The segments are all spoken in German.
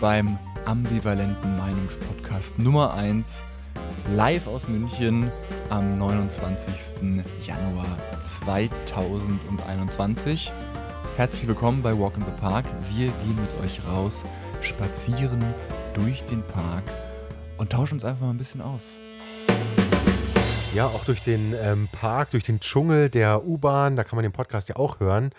beim ambivalenten Meinungspodcast Nummer 1 live aus München am 29. Januar 2021. Herzlich willkommen bei Walk in the Park. Wir gehen mit euch raus, spazieren durch den Park und tauschen uns einfach mal ein bisschen aus. Ja, auch durch den ähm, Park, durch den Dschungel der U-Bahn, da kann man den Podcast ja auch hören.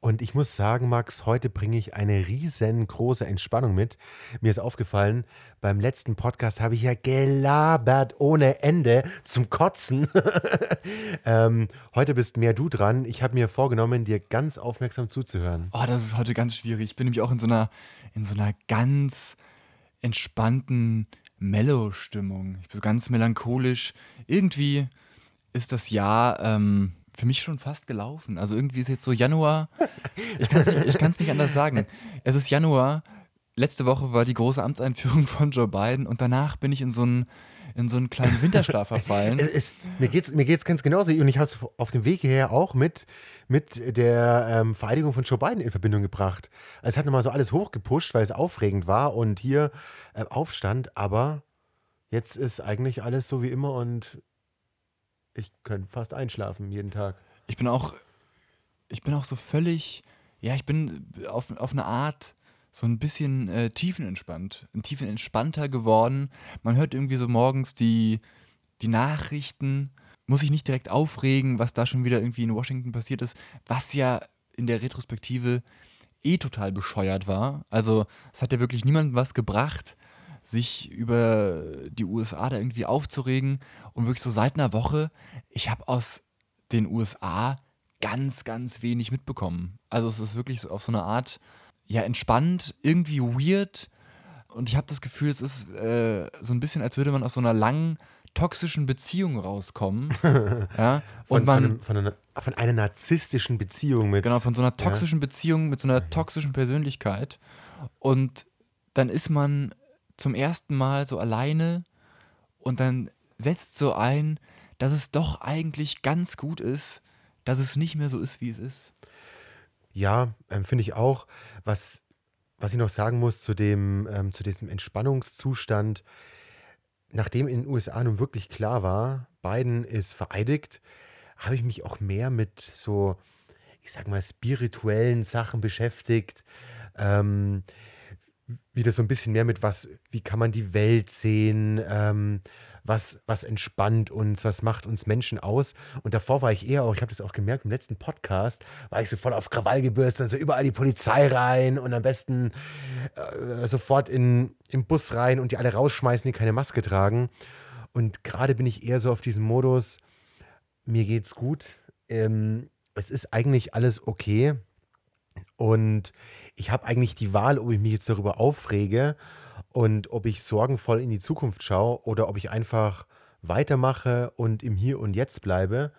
Und ich muss sagen, Max, heute bringe ich eine riesengroße Entspannung mit. Mir ist aufgefallen, beim letzten Podcast habe ich ja gelabert ohne Ende zum Kotzen. ähm, heute bist mehr du dran. Ich habe mir vorgenommen, dir ganz aufmerksam zuzuhören. Oh, das ist heute ganz schwierig. Ich bin nämlich auch in so einer, in so einer ganz entspannten Mellow-Stimmung. Ich bin so ganz melancholisch. Irgendwie ist das Jahr ähm, für mich schon fast gelaufen. Also irgendwie ist jetzt so Januar. Ich kann es nicht, nicht anders sagen. Es ist Januar. Letzte Woche war die große Amtseinführung von Joe Biden und danach bin ich in so einen, in so einen kleinen Winterschlaf verfallen. es, es, mir geht es mir geht's ganz genauso. Und ich habe es auf dem Weg hierher auch mit, mit der ähm, Vereidigung von Joe Biden in Verbindung gebracht. Also es hat nochmal so alles hochgepusht, weil es aufregend war und hier äh, Aufstand. Aber jetzt ist eigentlich alles so wie immer und ich könnte fast einschlafen jeden Tag. Ich bin auch, ich bin auch so völlig, ja, ich bin auf, auf eine Art so ein bisschen äh, tiefenentspannt, ein tiefenentspannter geworden. Man hört irgendwie so morgens die, die Nachrichten, muss sich nicht direkt aufregen, was da schon wieder irgendwie in Washington passiert ist, was ja in der Retrospektive eh total bescheuert war. Also es hat ja wirklich niemandem was gebracht, sich über die USA da irgendwie aufzuregen. Und wirklich so seit einer Woche, ich habe aus den USA ganz, ganz wenig mitbekommen. Also es ist wirklich so auf so eine Art, ja, entspannt, irgendwie weird. Und ich habe das Gefühl, es ist äh, so ein bisschen, als würde man aus so einer langen, toxischen Beziehung rauskommen. ja? Und von, man, von, einem, von, einer, von, einer, narzisstischen Beziehung mit. Genau, von so einer toxischen ja. Beziehung mit so einer toxischen Persönlichkeit. Und dann ist man zum ersten Mal so alleine und dann setzt so ein, dass es doch eigentlich ganz gut ist, dass es nicht mehr so ist, wie es ist. Ja, ähm, finde ich auch. Was, was ich noch sagen muss zu, dem, ähm, zu diesem Entspannungszustand, nachdem in den USA nun wirklich klar war, Biden ist vereidigt, habe ich mich auch mehr mit so, ich sag mal, spirituellen Sachen beschäftigt. Ähm, wieder so ein bisschen mehr mit was, wie kann man die Welt sehen, ähm, was, was entspannt uns, was macht uns Menschen aus. Und davor war ich eher auch, ich habe das auch gemerkt im letzten Podcast, war ich so voll auf Krawall gebürstet, also überall die Polizei rein und am besten äh, sofort in, im Bus rein und die alle rausschmeißen, die keine Maske tragen. Und gerade bin ich eher so auf diesem Modus, mir geht's gut. Ähm, es ist eigentlich alles okay. Und ich habe eigentlich die Wahl, ob ich mich jetzt darüber aufrege und ob ich sorgenvoll in die Zukunft schaue oder ob ich einfach weitermache und im Hier und Jetzt bleibe.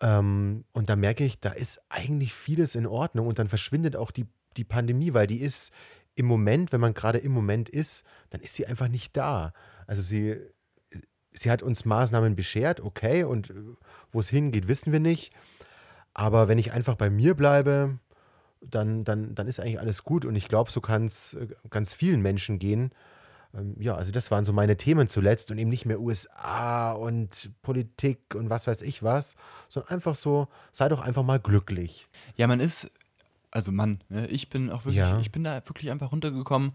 Ähm, und da merke ich, da ist eigentlich vieles in Ordnung und dann verschwindet auch die, die Pandemie, weil die ist im Moment, wenn man gerade im Moment ist, dann ist sie einfach nicht da. Also sie, sie hat uns Maßnahmen beschert, okay, und äh, wo es hingeht, wissen wir nicht. Aber wenn ich einfach bei mir bleibe, dann, dann, dann ist eigentlich alles gut. Und ich glaube, so kann es äh, ganz vielen Menschen gehen. Ähm, ja, also das waren so meine Themen zuletzt und eben nicht mehr USA und Politik und was weiß ich was, sondern einfach so, sei doch einfach mal glücklich. Ja, man ist, also Mann, ne, ich bin auch wirklich, ja. ich bin da wirklich einfach runtergekommen.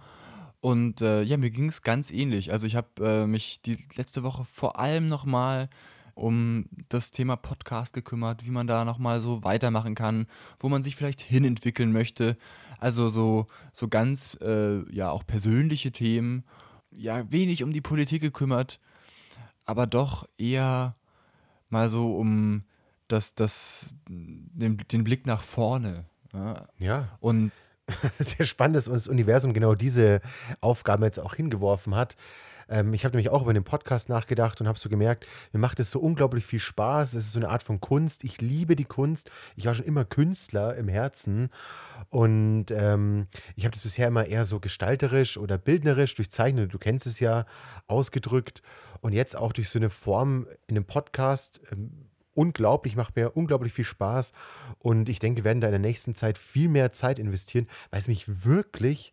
Und äh, ja, mir ging es ganz ähnlich. Also ich habe äh, mich die letzte Woche vor allem nochmal um das Thema Podcast gekümmert, wie man da nochmal so weitermachen kann, wo man sich vielleicht hinentwickeln möchte. Also so, so ganz, äh, ja, auch persönliche Themen. Ja, wenig um die Politik gekümmert, aber doch eher mal so um das, das, den, den Blick nach vorne. Ja. ja. Und sehr spannend, dass uns das Universum genau diese Aufgaben jetzt auch hingeworfen hat. Ähm, ich habe nämlich auch über den Podcast nachgedacht und habe so gemerkt, mir macht es so unglaublich viel Spaß. Es ist so eine Art von Kunst. Ich liebe die Kunst. Ich war schon immer Künstler im Herzen. Und ähm, ich habe das bisher immer eher so gestalterisch oder bildnerisch durch Zeichnen, du kennst es ja, ausgedrückt. Und jetzt auch durch so eine Form in einem Podcast. Ähm, unglaublich, macht mir unglaublich viel Spaß. Und ich denke, wir werden da in der nächsten Zeit viel mehr Zeit investieren, weil es mich wirklich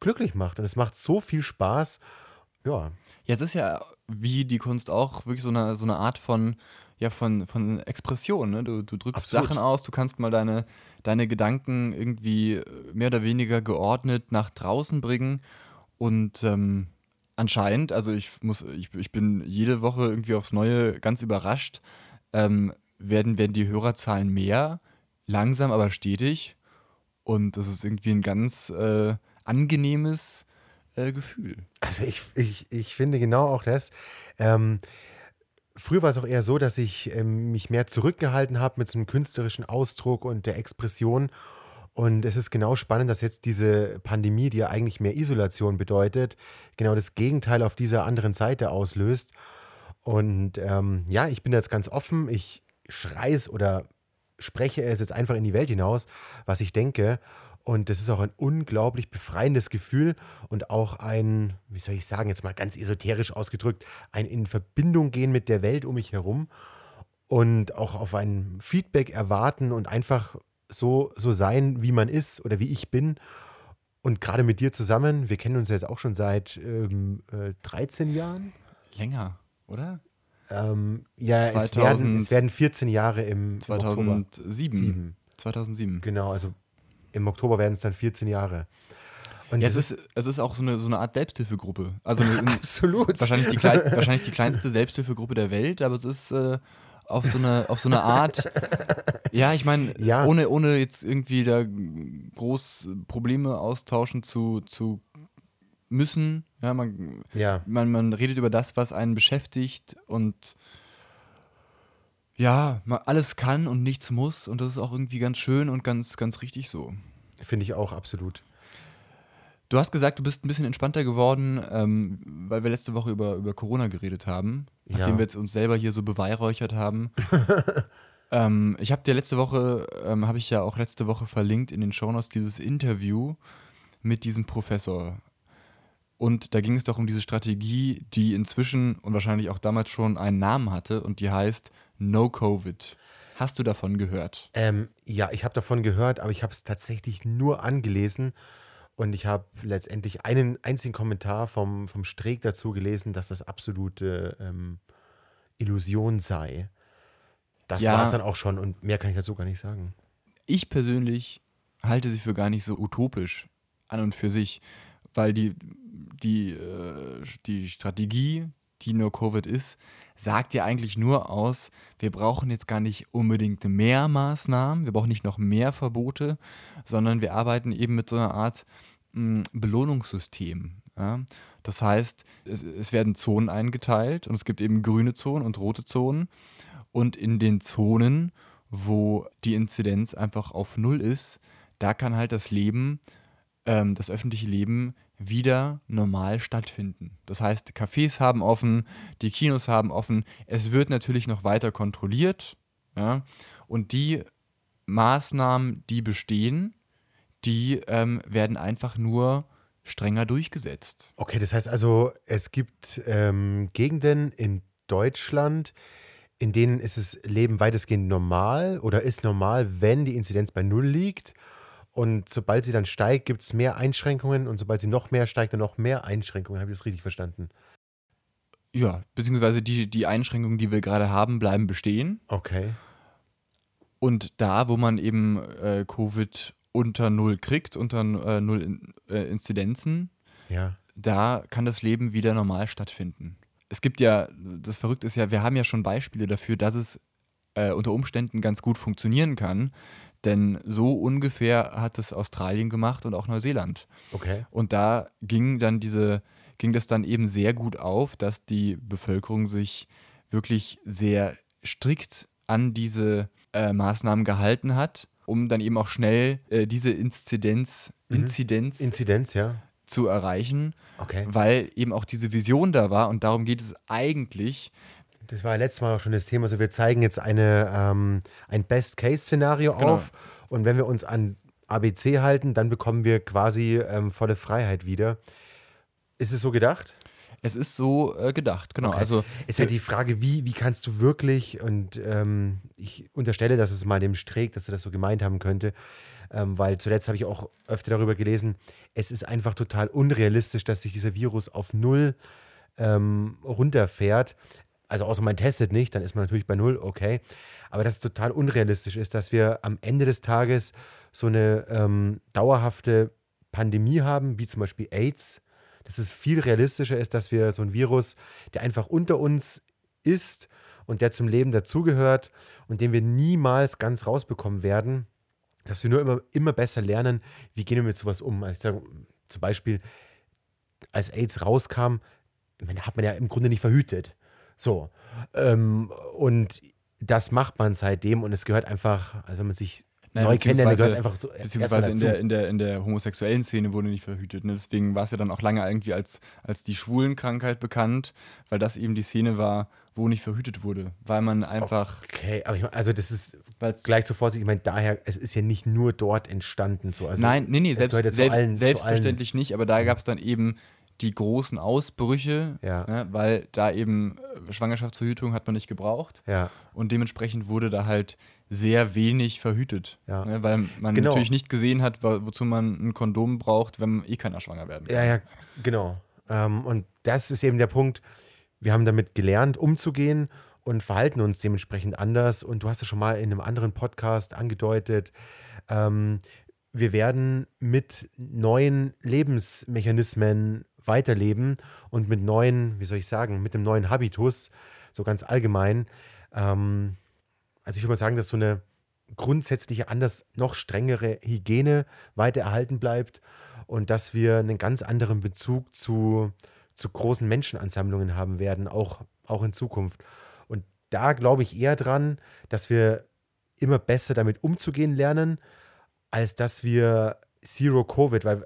glücklich macht. Und es macht so viel Spaß. Ja. Ja, es ist ja wie die Kunst auch wirklich so eine, so eine Art von, ja, von, von Expression. Ne? Du, du drückst Absolut. Sachen aus, du kannst mal deine, deine Gedanken irgendwie äh, mehr oder weniger geordnet nach draußen bringen. Und ähm, anscheinend, also ich muss, ich, ich bin jede Woche irgendwie aufs Neue ganz überrascht, ähm, werden, werden die Hörerzahlen mehr, langsam aber stetig. Und das ist irgendwie ein ganz äh, angenehmes äh, Gefühl. Also ich, ich, ich finde genau auch das. Ähm, früher war es auch eher so, dass ich ähm, mich mehr zurückgehalten habe mit so einem künstlerischen Ausdruck und der Expression. Und es ist genau spannend, dass jetzt diese Pandemie, die ja eigentlich mehr Isolation bedeutet, genau das Gegenteil auf dieser anderen Seite auslöst. Und ähm, ja, ich bin jetzt ganz offen. Ich schreie es oder spreche es jetzt einfach in die Welt hinaus, was ich denke. Und das ist auch ein unglaublich befreiendes Gefühl und auch ein, wie soll ich sagen, jetzt mal ganz esoterisch ausgedrückt, ein in Verbindung gehen mit der Welt um mich herum und auch auf ein Feedback erwarten und einfach so, so sein, wie man ist oder wie ich bin. Und gerade mit dir zusammen, wir kennen uns jetzt auch schon seit ähm, äh, 13 Jahren. Länger, oder? Ähm, ja, es 2000 werden, es werden 14 Jahre im, im Oktober. 2007. Sieben. 2007. Genau, also im Oktober werden es dann 14 Jahre. Und Ja, es ist, es ist auch so eine, so eine Art Selbsthilfegruppe. Also eine, absolut. wahrscheinlich, die klein, wahrscheinlich die kleinste Selbsthilfegruppe der Welt, aber es ist äh, auf, so eine, auf so eine Art, ja, ich meine, Ja. ohne, ohne jetzt irgendwie da groß Probleme austauschen zu, zu müssen. Ja, man, Ja, man, man redet über das, was einen beschäftigt und ja, man alles kann und nichts muss und das ist auch irgendwie ganz schön und ganz, ganz richtig so. finde ich auch absolut. Du hast gesagt, du bist ein bisschen entspannter geworden, ähm, weil wir letzte Woche über, über Corona geredet haben, nachdem Ja. wir jetzt uns selber hier so beweihräuchert haben. ähm, ich habe dir letzte Woche, ähm, habe ich ja auch letzte Woche verlinkt in den Shownotes dieses Interview mit diesem Professor. Und da ging es doch um diese Strategie, die inzwischen und wahrscheinlich auch damals schon einen Namen hatte und die heißt No Covid. Hast du davon gehört? Ähm, ja, ich habe davon gehört, aber ich habe es tatsächlich nur angelesen und ich habe letztendlich einen einzigen Kommentar vom, vom Streeck dazu gelesen, dass das absolute ähm, Illusion sei. Das Ja. war es dann auch schon und mehr kann ich dazu gar nicht sagen. ich persönlich halte sie für gar nicht so utopisch an und für sich, weil die, die, äh, die Strategie, die nur Covid ist, sagt ja eigentlich nur aus, wir brauchen jetzt gar nicht unbedingt mehr Maßnahmen, wir brauchen nicht noch mehr Verbote, sondern wir arbeiten eben mit so einer Art mh, Belohnungssystem. Ja? Das heißt, es, es werden Zonen eingeteilt und es gibt eben grüne Zonen und rote Zonen. Und in den Zonen, wo die Inzidenz einfach auf Null ist, da kann halt das Leben, ähm, das öffentliche Leben wieder normal stattfinden. Das heißt, Cafés haben offen, die Kinos haben offen. Es wird natürlich noch weiter kontrolliert. Ja? Und die Maßnahmen, die bestehen, die ähm, werden einfach nur strenger durchgesetzt. Okay, das heißt also, es gibt ähm, Gegenden in Deutschland, in denen ist das Leben weitestgehend normal oder ist normal, wenn die Inzidenz bei Null liegt. Und sobald sie dann steigt, gibt es mehr Einschränkungen und sobald sie noch mehr steigt, dann noch mehr Einschränkungen. Habe ich das richtig verstanden? Ja, beziehungsweise die, die Einschränkungen, die wir gerade haben, bleiben bestehen. Okay. Und da, wo man eben äh, Covid unter Null kriegt, unter äh, Null in, äh, Inzidenzen, Ja. da kann das Leben wieder normal stattfinden. Es gibt ja, das Verrückte ist ja, wir haben ja schon Beispiele dafür, dass es äh, unter Umständen ganz gut funktionieren kann. Denn so ungefähr hat es Australien gemacht und auch Neuseeland. Okay. Und da ging dann diese, ging das dann eben sehr gut auf, dass die Bevölkerung sich wirklich sehr strikt an diese äh, Maßnahmen gehalten hat, um dann eben auch schnell äh, diese Inzidenz, Mhm. Inzidenz Inzidenz, ja. zu erreichen, Okay. weil eben auch diese Vision da war und darum geht es eigentlich. Das war ja letztes Mal auch schon das Thema. Also wir zeigen jetzt eine, ähm, ein Best-Case-Szenario Genau. auf und wenn wir uns an ABC halten, dann bekommen wir quasi ähm, volle Freiheit wieder. Ist es so gedacht? Es ist so äh, gedacht, genau. Okay. Also Ist ja die Frage, wie, wie kannst du wirklich, und ähm, ich unterstelle, dass es mal dem Streeck, dass er das so gemeint haben könnte, ähm, weil zuletzt habe ich auch öfter darüber gelesen, es ist einfach total unrealistisch, dass sich dieser Virus auf Null ähm, runterfährt. Also außer man testet nicht, dann ist man natürlich bei Null, okay. Aber dass es total unrealistisch ist, dass wir am Ende des Tages so eine ähm, dauerhafte Pandemie haben, wie zum Beispiel AIDS, dass es viel realistischer ist, dass wir so ein Virus, der einfach unter uns ist und der zum Leben dazugehört und den wir niemals ganz rausbekommen werden, dass wir nur immer, immer besser lernen, wie gehen wir mit sowas um. Also ich sag, zum Beispiel, als AIDS rauskam, hat man ja im Grunde nicht verhütet. So. Ähm, und das macht man seitdem und es gehört einfach, also wenn man sich Naja, neu kennenlernt, gehört es einfach erstmal Beziehungsweise in der, in, der, in der homosexuellen Szene wurde nicht verhütet. Ne? Deswegen war es ja dann auch lange irgendwie als, als die Schwulenkrankheit bekannt, weil das eben die Szene war, wo nicht verhütet wurde. Weil man einfach, Okay, aber ich meine, also das ist gleich zur Vorsicht, ich meine, daher, es ist ja nicht nur dort entstanden. So. Also Nein, nee, nee, selbst, zu selbst, allen- zu selbstverständlich nicht, aber da gab es dann eben die großen Ausbrüche, Ja. ne? weil da eben äh, Schwangerschaftsverhütung hat man nicht gebraucht. Ja, Und dementsprechend wurde da halt sehr wenig verhütet. Ja. Ne? Weil man Genau. natürlich nicht gesehen hat, wo, wozu man ein Kondom braucht, wenn eh keiner schwanger werden kann. ja, ja, genau. Ähm, und das ist eben der Punkt, wir haben damit gelernt, umzugehen und verhalten uns dementsprechend anders. Und du hast es schon mal in einem anderen Podcast angedeutet, ähm, wir werden mit neuen Lebensmechanismen weiterleben und mit neuen, wie soll ich sagen, mit einem neuen Habitus, so ganz allgemein. Ähm, also ich würde mal sagen, dass so eine grundsätzliche, anders noch strengere Hygiene weiter erhalten bleibt und dass wir einen ganz anderen Bezug zu, zu großen Menschenansammlungen haben werden, auch, auch in Zukunft. Und da glaube ich eher dran, dass wir immer besser damit umzugehen lernen, als dass wir Zero Covid, weil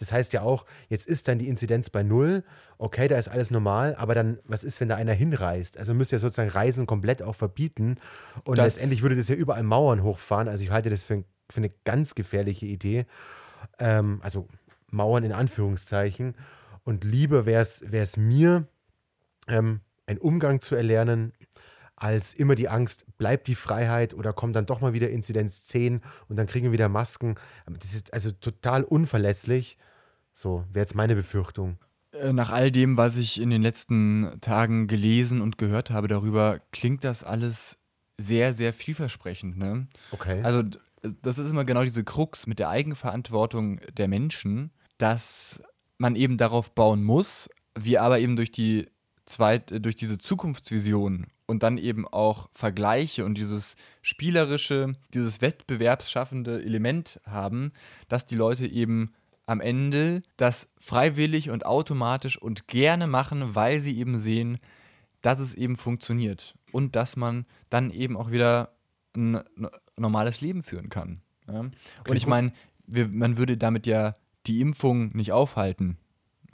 das heißt ja auch, jetzt ist dann die Inzidenz bei null, okay, da ist alles normal, aber dann, was ist, wenn da einer hinreist? Also müsste ja sozusagen Reisen komplett auch verbieten und Das- letztendlich würde das ja überall Mauern hochfahren. Also ich halte das für, für eine ganz gefährliche Idee. Ähm, also Mauern in Anführungszeichen. Und lieber wäre es mir, ähm, einen Umgang zu erlernen, als immer die Angst, bleibt die Freiheit oder kommt dann doch mal wieder Inzidenz 10 und dann kriegen wir wieder Masken. Das ist also total unverlässlich. So wäre jetzt meine Befürchtung. Äh, Nach all dem, was ich in den letzten Tagen gelesen und gehört habe darüber, klingt das alles sehr, sehr vielversprechend. Ne? Okay. Also das ist immer genau diese Krux mit der Eigenverantwortung der Menschen, dass man eben darauf bauen muss, wir aber eben durch die zweit, äh, durch diese Zukunftsvision und dann eben auch Vergleiche und dieses spielerische, dieses wettbewerbsschaffende Element haben, dass die Leute eben am Ende das freiwillig und automatisch und gerne machen, weil sie eben sehen, dass es eben funktioniert und dass man dann eben auch wieder ein normales Leben führen kann. Ja? Und ich meine, man würde damit ja die Impfung nicht aufhalten.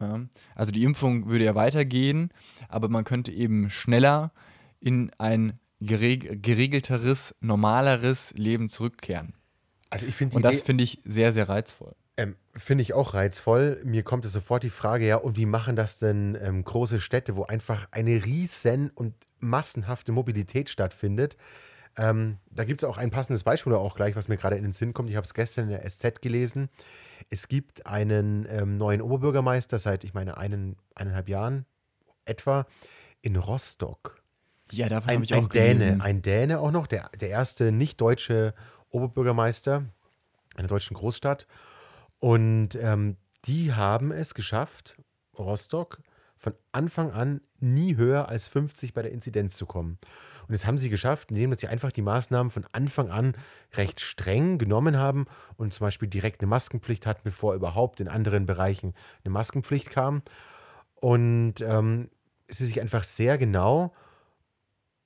Ja? Also die Impfung würde ja weitergehen, aber man könnte eben schneller in ein gereg geregelteres, normaleres Leben zurückkehren. also ich finde Und das finde ich sehr, sehr reizvoll. Ähm, Finde ich auch reizvoll. Mir kommt es sofort die Frage, ja, und wie machen das denn ähm, große Städte, wo einfach eine riesen und massenhafte Mobilität stattfindet? Ähm, da gibt es auch ein passendes Beispiel oder auch gleich, was mir gerade in den Sinn kommt. Ich habe es gestern in der SZ gelesen. Es gibt einen ähm, neuen Oberbürgermeister seit, ich meine, einen, eineinhalb Jahren etwa in Rostock. Ja, davon Ein, habe ich auch ein Däne, gelesen. ein Däne auch noch, der, der erste nicht-deutsche Oberbürgermeister einer deutschen Großstadt. Und ähm, die haben es geschafft, Rostock von Anfang an nie höher als 50 bei der Inzidenz zu kommen. Und das haben sie geschafft, indem sie einfach die Maßnahmen von Anfang an recht streng genommen haben und zum Beispiel direkt eine Maskenpflicht hatten, bevor überhaupt in anderen Bereichen eine Maskenpflicht kam. Und ähm, sie sich einfach sehr genau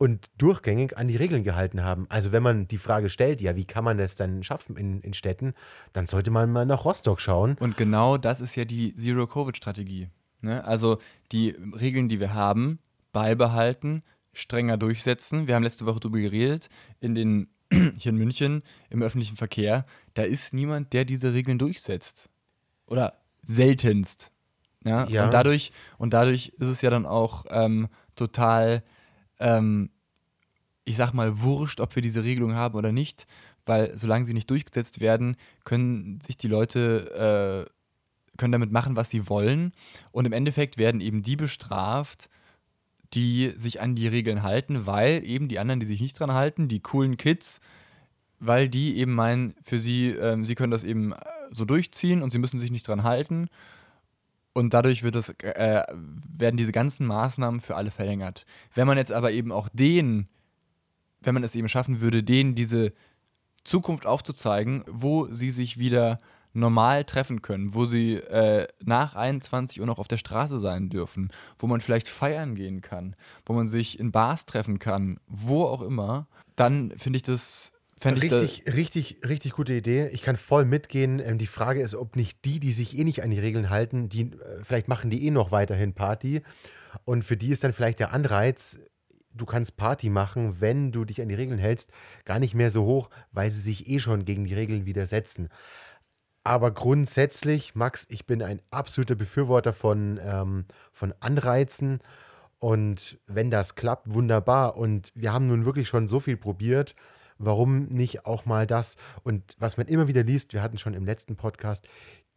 und durchgängig an die Regeln gehalten haben. Also wenn man die Frage stellt, ja, wie kann man das dann schaffen in, in Städten, dann sollte man mal nach Rostock schauen. Und genau das ist ja die Zero-Covid-Strategie. Ne? Also die Regeln, die wir haben, beibehalten, strenger durchsetzen. Wir haben letzte Woche darüber geredet, in den, hier in München im öffentlichen Verkehr, da ist niemand, der diese Regeln durchsetzt. Oder seltenst. Ja? Ja. Und, dadurch, und dadurch ist es ja dann auch ähm, total, ähm, ich sag mal, wurscht, ob wir diese Regelung haben oder nicht, weil solange sie nicht durchgesetzt werden, können sich die Leute, äh, können damit machen, was sie wollen. Und im Endeffekt werden eben die bestraft, die sich an die Regeln halten, weil eben die anderen, die sich nicht dran halten, die coolen Kids, weil die eben meinen, für sie, ähm, sie können das eben äh, so durchziehen und sie müssen sich nicht dran halten. Und dadurch wird das, äh, werden diese ganzen Maßnahmen für alle verlängert. Wenn man jetzt aber eben auch denen, wenn man es eben schaffen würde, denen diese Zukunft aufzuzeigen, wo sie sich wieder normal treffen können, wo sie äh, nach 21 Uhr noch auf der Straße sein dürfen, wo man vielleicht feiern gehen kann, wo man sich in Bars treffen kann, wo auch immer, dann finde ich das fände ich Richtig, richtig, richtig gute Idee. Ich kann voll mitgehen. Ähm, die Frage ist, ob nicht die, die sich eh nicht an die Regeln halten, die äh, vielleicht machen die eh noch weiterhin Party. Und für die ist dann vielleicht der Anreiz, du kannst Party machen, wenn du dich an die Regeln hältst, gar nicht mehr so hoch, weil sie sich eh schon gegen die Regeln widersetzen. Aber grundsätzlich, Max, ich bin ein absoluter Befürworter von, ähm, von Anreizen. Und wenn das klappt, wunderbar. Und wir haben nun wirklich schon so viel probiert. Warum nicht auch mal das? Und was man immer wieder liest, wir hatten schon im letzten Podcast,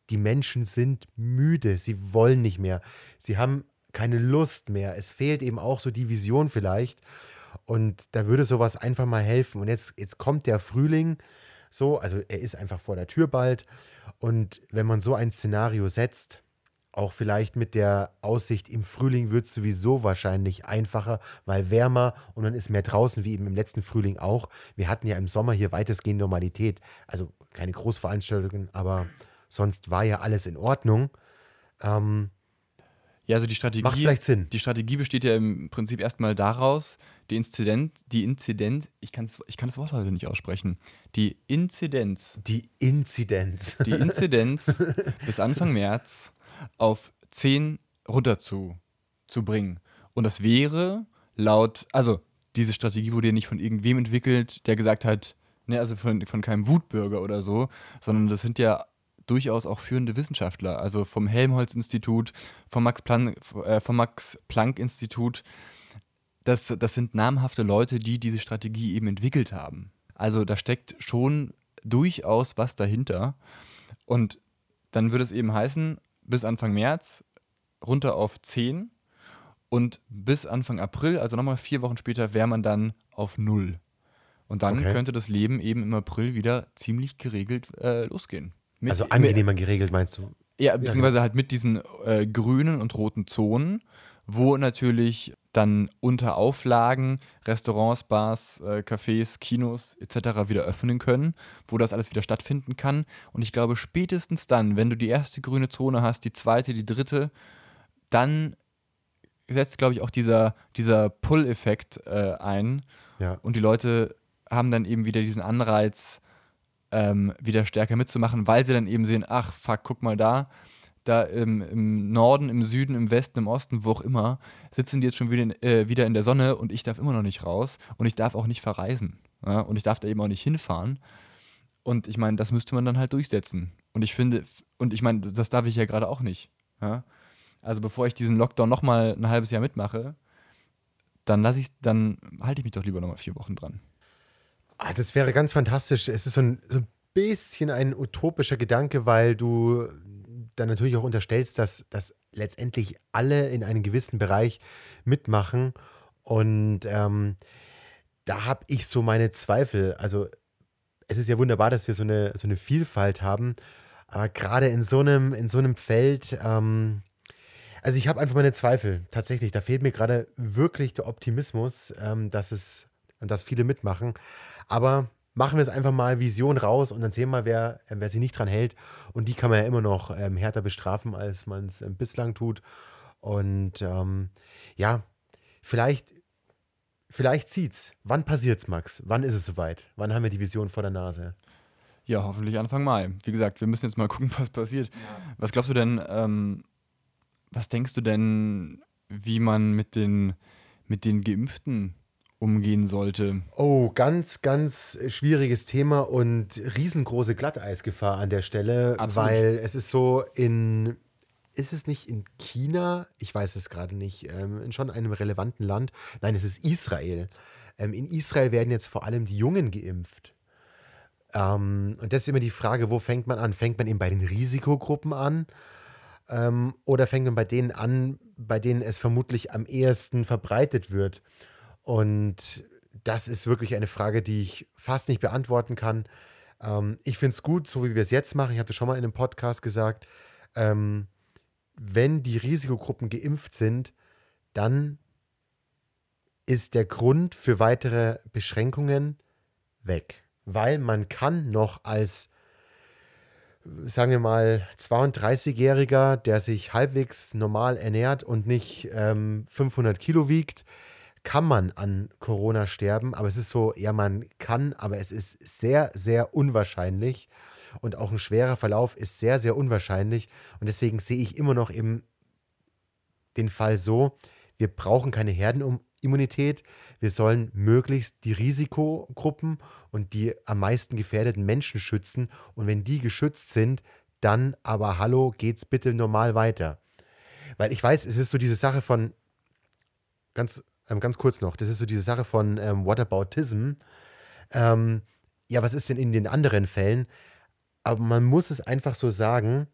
die Menschen sind müde, sie wollen nicht mehr, sie haben keine Lust mehr. Es fehlt eben auch so die Vision vielleicht. Und da würde sowas einfach mal helfen. Und jetzt, jetzt kommt der Frühling so, also er ist einfach vor der Tür bald. Und wenn man so ein Szenario setzt, auch vielleicht mit der Aussicht, im Frühling wird es sowieso wahrscheinlich einfacher, weil wärmer und man ist mehr draußen, wie eben im letzten Frühling auch. Wir hatten ja im Sommer hier weitestgehend Normalität. Also keine Großveranstaltungen, aber sonst war ja alles in Ordnung. Ähm, Ja, also die Strategie, Macht vielleicht Sinn. die Strategie besteht ja im Prinzip erstmal daraus, die Inzidenz, die Inzidenz, ich, kann's, ich kann das Wort heute nicht aussprechen, die Inzidenz, die Inzidenz. die Inzidenz bis Anfang März auf 10 runter zu, zu bringen. Und das wäre laut, also diese Strategie wurde ja nicht von irgendwem entwickelt, der gesagt hat, ne, also von, von keinem Wutbürger oder so, sondern das sind ja durchaus auch führende Wissenschaftler, also vom Helmholtz-Institut, vom Max Planck, äh, vom Max Planck-Institut. Das, das sind namhafte Leute, die diese Strategie eben entwickelt haben. Also da steckt schon durchaus was dahinter. Und dann würde es eben heißen, bis Anfang März runter auf 10 und bis Anfang April, also nochmal vier Wochen später, wäre man dann auf 0. Und dann Okay. könnte das Leben eben im April wieder ziemlich geregelt äh, losgehen. Mit- Also angenehmer geregelt, meinst du? ja, beziehungsweise halt mit diesen äh, grünen und roten Zonen, wo natürlich dann unter Auflagen Restaurants, Bars, äh, Cafés, Kinos etc. wieder öffnen können, wo das alles wieder stattfinden kann. Und ich glaube, spätestens dann, wenn du die erste grüne Zone hast, die zweite, die dritte, dann setzt, glaube ich, auch dieser, dieser Pull-Effekt äh, ein, Ja. und die Leute haben dann eben wieder diesen Anreiz, ähm, wieder stärker mitzumachen, weil sie dann eben sehen, ach fuck, guck mal da, da im, im Norden, im Süden, im Westen, im Osten, wo auch immer, sitzen die jetzt schon wieder in, äh, wieder in der Sonne und ich darf immer noch nicht raus und ich darf auch nicht verreisen. Ja? Und ich darf da eben auch nicht hinfahren. Und ich meine, das müsste man dann halt durchsetzen. Und ich finde, und ich meine, das darf ich ja gerade auch nicht. Ja? Also bevor ich diesen Lockdown nochmal ein halbes Jahr mitmache, dann lasse ich, dann halte ich mich doch lieber nochmal vier Wochen dran. Ah, das wäre ganz fantastisch. Es ist so ein, so ein bisschen ein utopischer Gedanke, weil du dann natürlich auch unterstellst, dass, dass letztendlich alle in einem gewissen Bereich mitmachen. Und ähm, da habe ich so meine Zweifel. Also es ist ja wunderbar, dass wir so eine, so eine Vielfalt haben, aber gerade in so einem, in so einem Feld, ähm, also ich habe einfach meine Zweifel, tatsächlich. Da fehlt mir gerade wirklich der Optimismus, ähm, dass es, dass viele mitmachen. Aber machen wir es einfach mal Vision raus und dann sehen wir mal, wer, äh, wer sich nicht dran hält. Und die kann man ja immer noch ähm, härter bestrafen, als man es ähm, bislang tut. Und ähm, ja, vielleicht, vielleicht zieht's. Wann passiert's, Max? Wann ist es soweit? Wann haben wir die Vision vor der Nase? Ja, hoffentlich Anfang Mai. Wie gesagt, wir müssen jetzt mal gucken, was passiert. Was glaubst du denn, ähm, was denkst du denn, wie man mit den, mit den Geimpften umgehen sollte? Oh, ganz, ganz schwieriges Thema und riesengroße Glatteisgefahr an der Stelle, Absolut. weil es ist so in, ist es nicht in China? Ich weiß es gerade nicht. Ähm, in schon einem relevanten Land. Nein, es ist Israel. Ähm, in Israel werden jetzt vor allem die Jungen geimpft. Ähm, und das ist immer die Frage, wo fängt man an? Fängt man eben bei den Risikogruppen an? Oder fängt man bei denen an, bei denen es vermutlich am ehesten verbreitet wird? Und das ist wirklich eine Frage, die ich fast nicht beantworten kann. Ähm, ich finde es gut, so wie wir es jetzt machen. Ich habe das schon mal in einem Podcast gesagt. Ähm, wenn die Risikogruppen geimpft sind, dann ist der Grund für weitere Beschränkungen weg. Weil man kann noch als, sagen wir mal, 32-Jähriger, der sich halbwegs normal ernährt und nicht ähm, 500 Kilo wiegt, kann man an Corona sterben. Aber es ist so, ja, man kann, aber es ist sehr, sehr unwahrscheinlich. Und auch ein schwerer Verlauf ist sehr, sehr unwahrscheinlich. Und deswegen sehe ich immer noch eben den Fall so, wir brauchen keine Herdenimmunität. Wir sollen möglichst die Risikogruppen und die am meisten gefährdeten Menschen schützen. Und wenn die geschützt sind, dann aber hallo, geht's bitte normal weiter. Weil ich weiß, es ist so diese Sache von, ganz, ähm, ganz kurz noch, das ist so diese Sache von ähm, Whataboutism. Ähm, ja, was ist denn in den anderen Fällen? Aber man muss es einfach so sagen,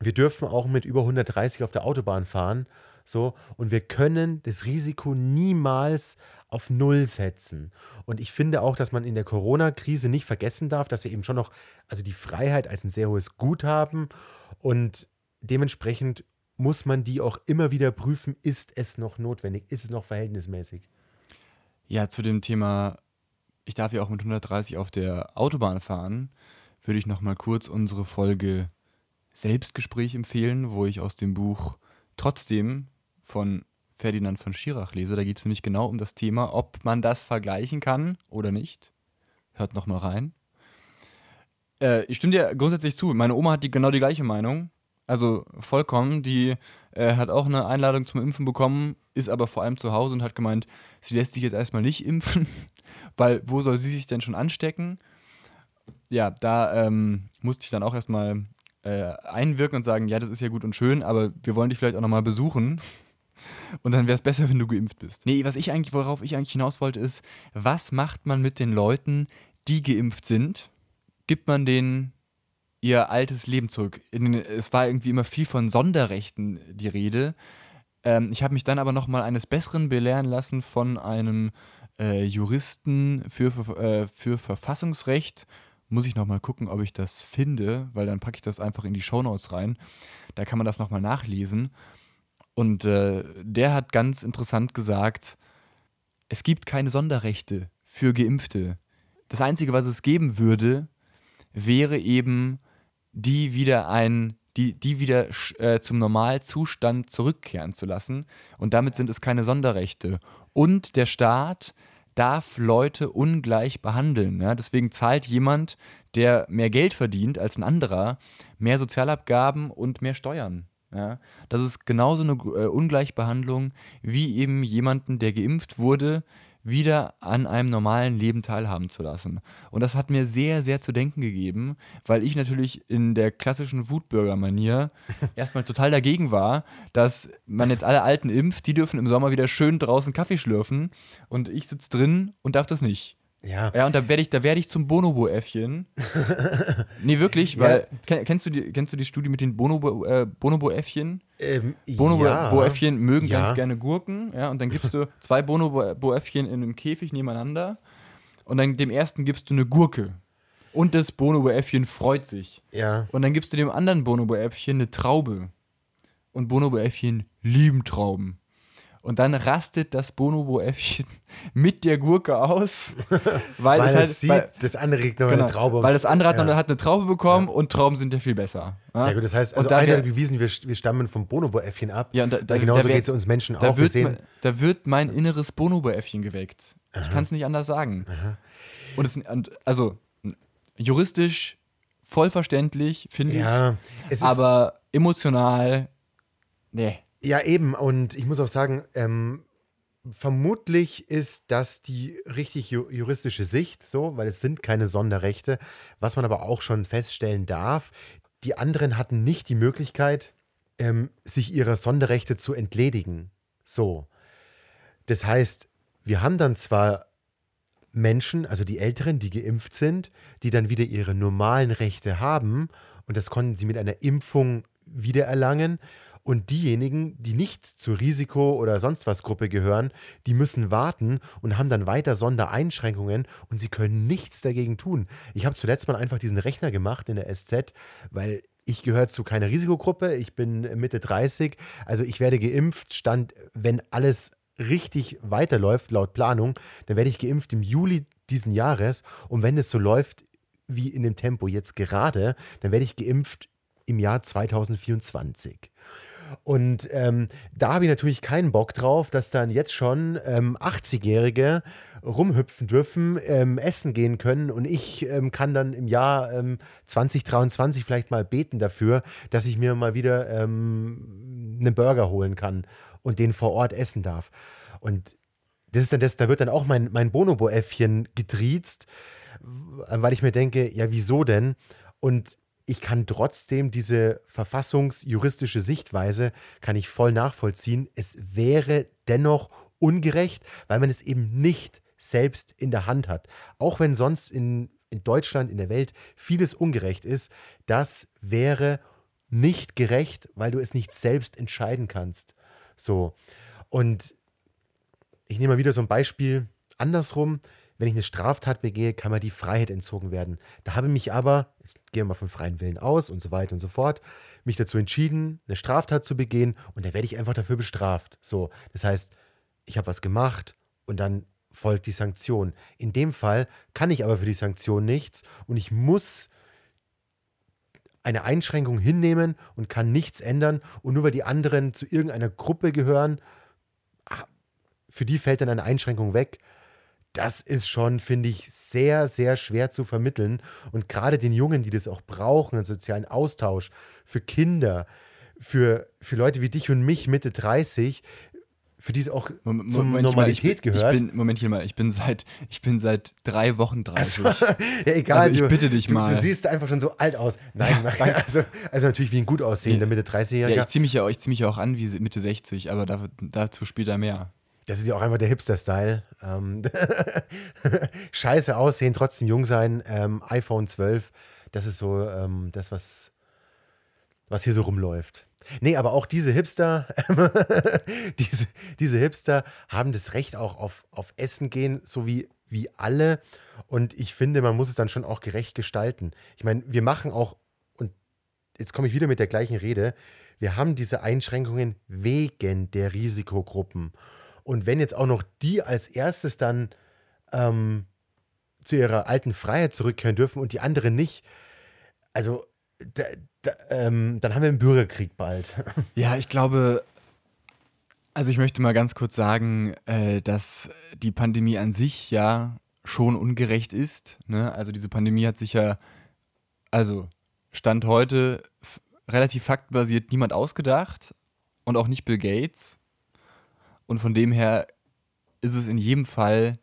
wir dürfen auch mit über 130 auf der Autobahn fahren. So, und wir können das Risiko niemals auf Null setzen. Und ich finde auch, dass man in der Corona-Krise nicht vergessen darf, dass wir eben schon noch, also die Freiheit als ein sehr hohes Gut haben. Und dementsprechend muss man die auch immer wieder prüfen, ist es noch notwendig, ist es noch verhältnismäßig. Ja, zu dem Thema, ich darf ja auch mit 130 auf der Autobahn fahren würde ich noch mal kurz unsere Folge Selbstgespräch empfehlen, wo ich aus dem Buch Trotzdem von Ferdinand von Schirach lese. Da geht es nämlich genau um das Thema, ob man das vergleichen kann oder nicht. Hört noch mal rein. Äh, ich stimme dir grundsätzlich zu. Meine Oma hat die, genau die gleiche Meinung. Also vollkommen. Die äh, hat auch eine Einladung zum Impfen bekommen, ist aber vor allem zu Hause und hat gemeint, sie lässt sich jetzt erstmal nicht impfen, weil wo soll sie sich denn schon anstecken? ja, da ähm, musste ich dann auch erstmal äh, einwirken und sagen, ja, das ist ja gut und schön, aber wir wollen dich vielleicht auch nochmal besuchen. Und dann wäre es besser, wenn du geimpft bist. Nee, was ich eigentlich, worauf ich eigentlich hinaus wollte, ist, was macht man mit den Leuten, die geimpft sind? Gibt man denen ihr altes Leben zurück? In, es war irgendwie immer viel von Sonderrechten die Rede. Ähm, ich habe mich dann aber nochmal eines Besseren belehren lassen von einem äh, Juristen für, für, äh, für Verfassungsrecht muss ich nochmal gucken, ob ich das finde, weil dann packe ich das einfach in die Shownotes rein. Da kann man das nochmal nachlesen. Und äh, der hat ganz interessant gesagt, es gibt keine Sonderrechte für Geimpfte. Das Einzige, was es geben würde, wäre eben die wieder ein, die, die wieder äh, zum Normalzustand zurückkehren zu lassen. Und damit sind es keine Sonderrechte. Und der Staat darf Leute ungleich behandeln. Ja? Deswegen zahlt jemand, der mehr Geld verdient als ein anderer, mehr Sozialabgaben und mehr Steuern. Ja? Das ist genauso eine äh, Ungleichbehandlung wie eben jemanden, der geimpft wurde, wieder an einem normalen Leben teilhaben zu lassen. Und das hat mir sehr, sehr zu denken gegeben, weil ich natürlich in der klassischen Wutbürger-Manier erstmal total dagegen war, dass man jetzt alle Alten impft, die dürfen im Sommer wieder schön draußen Kaffee schlürfen und ich sitze drin und darf das nicht. Ja. Ja, und da werde ich, da ich zum Bonobo-Äffchen. nee, wirklich, weil, ja. kennst, du die, kennst du die Studie mit den Bonobo, äh, Bonobo-Äffchen? Ähm, Bonobo-Äffchen ja. mögen ja. ganz gerne Gurken, ja, und dann gibst du zwei Bonobo-Äffchen in einem Käfig nebeneinander und dann dem ersten gibst du eine Gurke. Und das Bonobo-Äffchen freut sich. Ja. Und dann gibst du dem anderen Bonobo-Äffchen eine Traube. Und Bonobo-Äffchen lieben Trauben. Und dann rastet das Bonobo-Äffchen mit der Gurke aus. Weil, weil es, halt, sieht, weil, das andere kriegt noch genau, eine Traube. Weil das andere hat, Ja. noch, hat eine Traube bekommen und Trauben sind ja viel besser. Ja? Sehr gut, das heißt, Und also da einer bewiesen, wir, wir stammen vom Bonobo-Äffchen ab. Ja, und da, da, genauso geht es uns Menschen da auch. Wir wird, sehen, mein- da wird mein inneres Bonobo-Äffchen geweckt. Ich kann es nicht anders sagen. Und es, und also juristisch voll verständlich, finde ich. ja, aber emotional, nee. Ja, eben. Und ich muss auch sagen, ähm, vermutlich ist das die richtig ju juristische Sicht, so, weil es sind keine Sonderrechte. Was man aber auch schon feststellen darf, die anderen hatten nicht die Möglichkeit, ähm, sich ihrer Sonderrechte zu entledigen. So. Das heißt, wir haben dann zwar Menschen, also die Älteren, die geimpft sind, die dann wieder ihre normalen Rechte haben und das konnten sie mit einer Impfung wiedererlangen. Und diejenigen, die nicht zur Risiko- oder sonst was Gruppe gehören, die müssen warten und haben dann weiter Sondereinschränkungen und sie können nichts dagegen tun. Ich habe zuletzt mal einfach diesen Rechner gemacht in der SZ, weil ich gehöre zu keiner Risikogruppe, ich bin Mitte 30, also ich werde geimpft, stand, wenn alles richtig weiterläuft, laut Planung, dann werde ich geimpft im Juli diesen Jahres. Und wenn es so läuft wie in dem Tempo jetzt gerade, dann werde ich geimpft im Jahr 2024. Und ähm, da habe ich natürlich keinen Bock drauf, dass dann jetzt schon ähm, 80-Jährige rumhüpfen dürfen, ähm, essen gehen können und ich ähm, kann dann im Jahr 2023 ähm, vielleicht mal beten dafür, dass ich mir mal wieder ähm, einen Burger holen kann und den vor Ort essen darf. Und das ist dann das, da wird dann auch mein, mein Bonobo-Äffchen getriezt, weil ich mir denke, ja, wieso denn? Und ich kann trotzdem diese verfassungsjuristische Sichtweise, kann ich voll nachvollziehen. Es wäre dennoch ungerecht, weil man es eben nicht selbst in der Hand hat. Auch wenn sonst in, in Deutschland, in der Welt vieles ungerecht ist, das wäre nicht gerecht, weil du es nicht selbst entscheiden kannst. So. Und ich nehme mal wieder so ein Beispiel andersrum. Wenn ich eine Straftat begehe, kann mir die Freiheit entzogen werden. Da habe ich mich aber, jetzt gehen wir mal vom freien Willen aus und so weiter und so fort, mich dazu entschieden, eine Straftat zu begehen und da werde ich einfach dafür bestraft. So, das heißt, ich habe was gemacht und dann folgt die Sanktion. In dem Fall kann ich aber für die Sanktion nichts und ich muss eine Einschränkung hinnehmen und kann nichts ändern. Und nur weil die anderen zu irgendeiner Gruppe gehören, ah, für die fällt dann eine Einschränkung weg. Das ist schon, finde ich, sehr, sehr schwer zu vermitteln. Und gerade den Jungen, die das auch brauchen, einen sozialen Austausch, für Kinder, für, für Leute wie dich und mich Mitte 30, für die es auch Moment, zur Moment Normalität mal, ich, gehört. Ich bin, Moment hier mal, ich bin seit, ich bin seit drei Wochen 30. Also, ja, egal. Also ich du, bitte dich du, mal. Du siehst einfach schon so alt aus. Nein, ja, also, also natürlich wie ein gut aussehender Mitte 30-Jähriger. Ja, ich ziehe mich, ja, zieh mich ja auch an wie Mitte 60, aber da, dazu später mehr. Das ist ja auch einfach der Hipster-Style. Ähm, Scheiße aussehen, trotzdem jung sein. Ähm, iPhone 12, das ist so ähm, das, was, was hier so rumläuft. Nee, aber auch diese Hipster, diese, diese Hipster haben das Recht auch auf, auf Essen gehen, so wie, wie alle. Und ich finde, man muss es dann schon auch gerecht gestalten. Ich meine, wir machen auch, und jetzt komme ich wieder mit der gleichen Rede, wir haben diese Einschränkungen wegen der Risikogruppen. Und wenn jetzt auch noch die als erstes dann ähm, zu ihrer alten Freiheit zurückkehren dürfen und die anderen nicht, also da, da, ähm, dann haben wir einen Bürgerkrieg bald. Ja, ich glaube, also ich möchte mal ganz kurz sagen, äh, dass die Pandemie an sich ja schon ungerecht ist. Ne? Also diese Pandemie hat sich ja, also Stand heute relativ faktenbasiert niemand ausgedacht und auch nicht Bill Gates. Und von dem her ist es in jedem Fall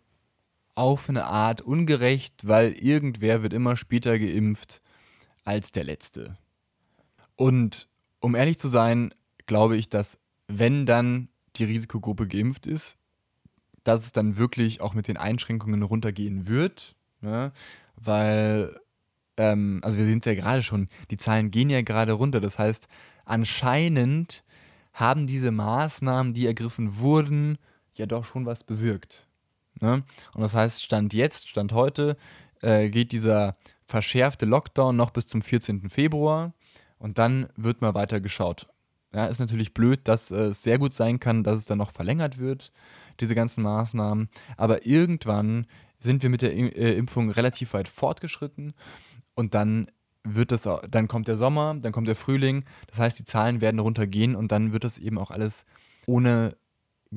auf eine Art ungerecht, weil irgendwer wird immer später geimpft als der letzte. Und um ehrlich zu sein, glaube ich, dass wenn dann die Risikogruppe geimpft ist, dass es dann wirklich auch mit den Einschränkungen runtergehen wird, ne? weil, ähm, also wir sehen es ja gerade schon, die Zahlen gehen ja gerade runter. Das heißt, anscheinend haben diese Maßnahmen, die ergriffen wurden, ja doch schon was bewirkt. Ne? Und das heißt, Stand jetzt, Stand heute, äh, geht dieser verschärfte Lockdown noch bis zum 14. Februar und dann wird mal weiter geschaut. Ja, ist natürlich blöd, dass äh, es sehr gut sein kann, dass es dann noch verlängert wird, diese ganzen Maßnahmen. Aber irgendwann sind wir mit der äh, Impfung relativ weit fortgeschritten und dann wird das, dann kommt der Sommer, dann kommt der Frühling. Das heißt, die Zahlen werden runtergehen und dann wird das eben auch alles ohne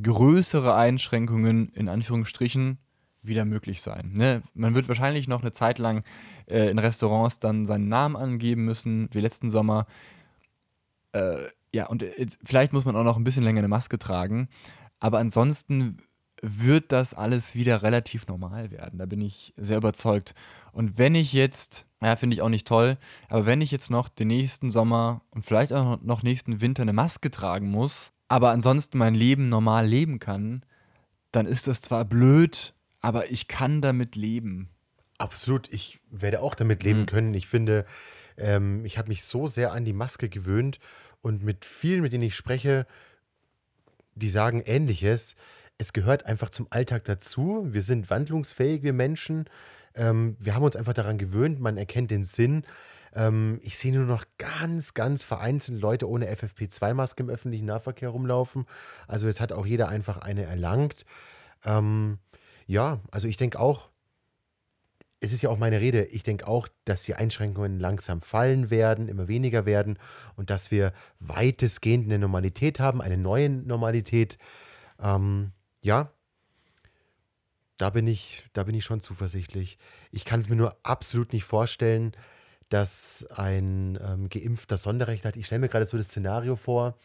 größere Einschränkungen in Anführungsstrichen wieder möglich sein. Ne? Man wird wahrscheinlich noch eine Zeit lang äh, in Restaurants dann seinen Namen angeben müssen, wie letzten Sommer. Äh, ja, und jetzt, vielleicht muss man auch noch ein bisschen länger eine Maske tragen. Aber ansonsten wird das alles wieder relativ normal werden. Da bin ich sehr überzeugt. Und wenn ich jetzt, ja, finde ich auch nicht toll, aber wenn ich jetzt noch den nächsten Sommer und vielleicht auch noch nächsten Winter eine Maske tragen muss, aber ansonsten mein Leben normal leben kann, dann ist das zwar blöd, aber ich kann damit leben. Absolut, ich werde auch damit leben Mhm. können. Ich finde, ähm, ich habe mich so sehr an die Maske gewöhnt und mit vielen, mit denen ich spreche, die sagen Ähnliches. Es gehört einfach zum Alltag dazu. Wir sind wandlungsfähige Menschen. Ähm, wir haben uns einfach daran gewöhnt. Man erkennt den Sinn. Ähm, ich sehe nur noch ganz, ganz vereinzelt Leute ohne FFP2-Maske im öffentlichen Nahverkehr rumlaufen. Also jetzt hat auch jeder einfach eine erlangt. Ähm, ja, also ich denke auch, es ist ja auch meine Rede, ich denke auch, dass die Einschränkungen langsam fallen werden, immer weniger werden und dass wir weitestgehend eine Normalität haben, eine neue Normalität. Ähm, ja, da bin ich, da bin ich schon zuversichtlich. Ich kann es mir nur absolut nicht vorstellen, dass ein ähm, Geimpfter Sonderrecht hat. Ich stelle mir gerade so das Szenario vor,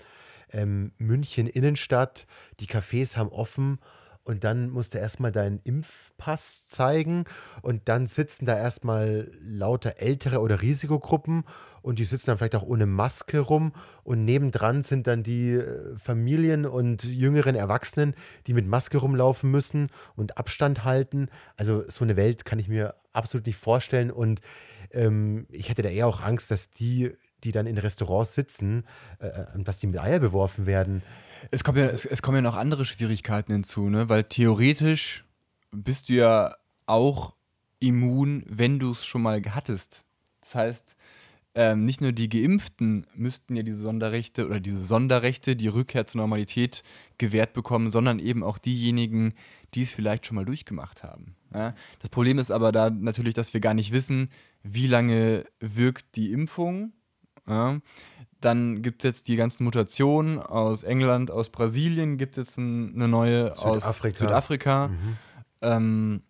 ähm, München Innenstadt, die Cafés haben offen und dann musst du erstmal deinen Impfpass zeigen und dann sitzen da erstmal lauter ältere oder Risikogruppen und die sitzen dann vielleicht auch ohne Maske rum und nebendran sind dann die äh, Familien und jüngeren Erwachsenen, die mit Maske rumlaufen müssen und Abstand halten. Also so eine Welt kann ich mir absolut nicht vorstellen und ähm, ich hätte da eher auch Angst, dass die, die dann in Restaurants sitzen, äh, äh, dass die mit Eier beworfen werden. Es kommen, ja, es, es kommen ja noch andere Schwierigkeiten hinzu, ne? Weil theoretisch bist du ja auch immun, wenn du es schon mal hattest. Das heißt, ähm, nicht nur die Geimpften müssten ja diese Sonderrechte oder diese Sonderrechte, die Rückkehr zur Normalität gewährt bekommen, sondern eben auch diejenigen, die es vielleicht schon mal durchgemacht haben. Ja? Das Problem ist aber da natürlich, dass wir gar nicht wissen, wie lange wirkt die Impfung. Ja? Dann gibt es jetzt die ganzen Mutationen aus England, aus Brasilien, gibt es jetzt ein, eine neue Südafrika. aus Südafrika, Mhm. ähm,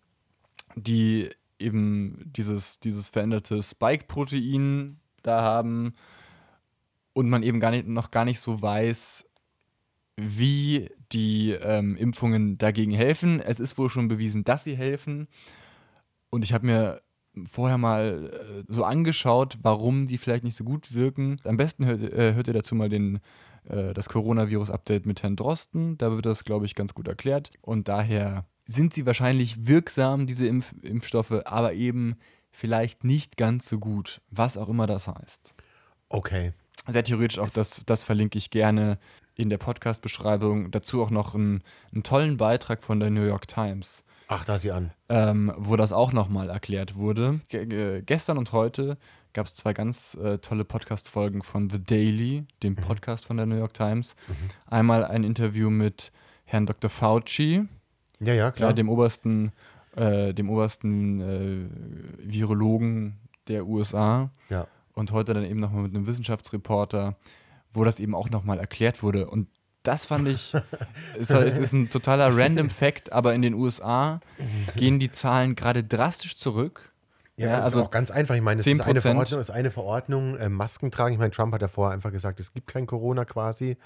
die eben dieses, dieses veränderte Spike-Protein da haben und man eben gar nicht, noch gar nicht so weiß, wie die ähm, Impfungen dagegen helfen. Es ist wohl schon bewiesen, dass sie helfen. Und ich habe mir vorher mal äh, so angeschaut, warum die vielleicht nicht so gut wirken. Am besten hört, äh, hört ihr dazu mal den, äh, das Coronavirus-Update mit Herrn Drosten. Da wird das, glaube ich, ganz gut erklärt. Und daher sind sie wahrscheinlich wirksam, diese Impf Impfstoffe, aber eben vielleicht nicht ganz so gut, was auch immer das heißt. Okay. Sehr theoretisch auch, das, das verlinke ich gerne in der Podcast-Beschreibung. Dazu auch noch einen, einen tollen Beitrag von der New York Times Ach, da sie an. ähm, wo das auch nochmal erklärt wurde. Ge gestern und heute gab es zwei ganz äh, tolle Podcast-Folgen von The Daily, dem Podcast von der New York Times. Einmal ein Interview mit Herrn Dr. Fauci, Ja, ja, klar. ja, dem obersten, äh, dem obersten äh, Virologen der USA. ja. Und heute dann eben nochmal mit einem Wissenschaftsreporter, wo das eben auch nochmal erklärt wurde. Und das fand ich, es ist ein totaler random Fact, aber in den USA gehen die Zahlen gerade drastisch zurück. Ja, Ja, das also ist auch ganz einfach. Ich meine, es ist eine 10%. Verordnung, ist eine Verordnung, äh, Masken tragen. Ich meine, Trump hat davor einfach gesagt, es gibt kein Corona quasi.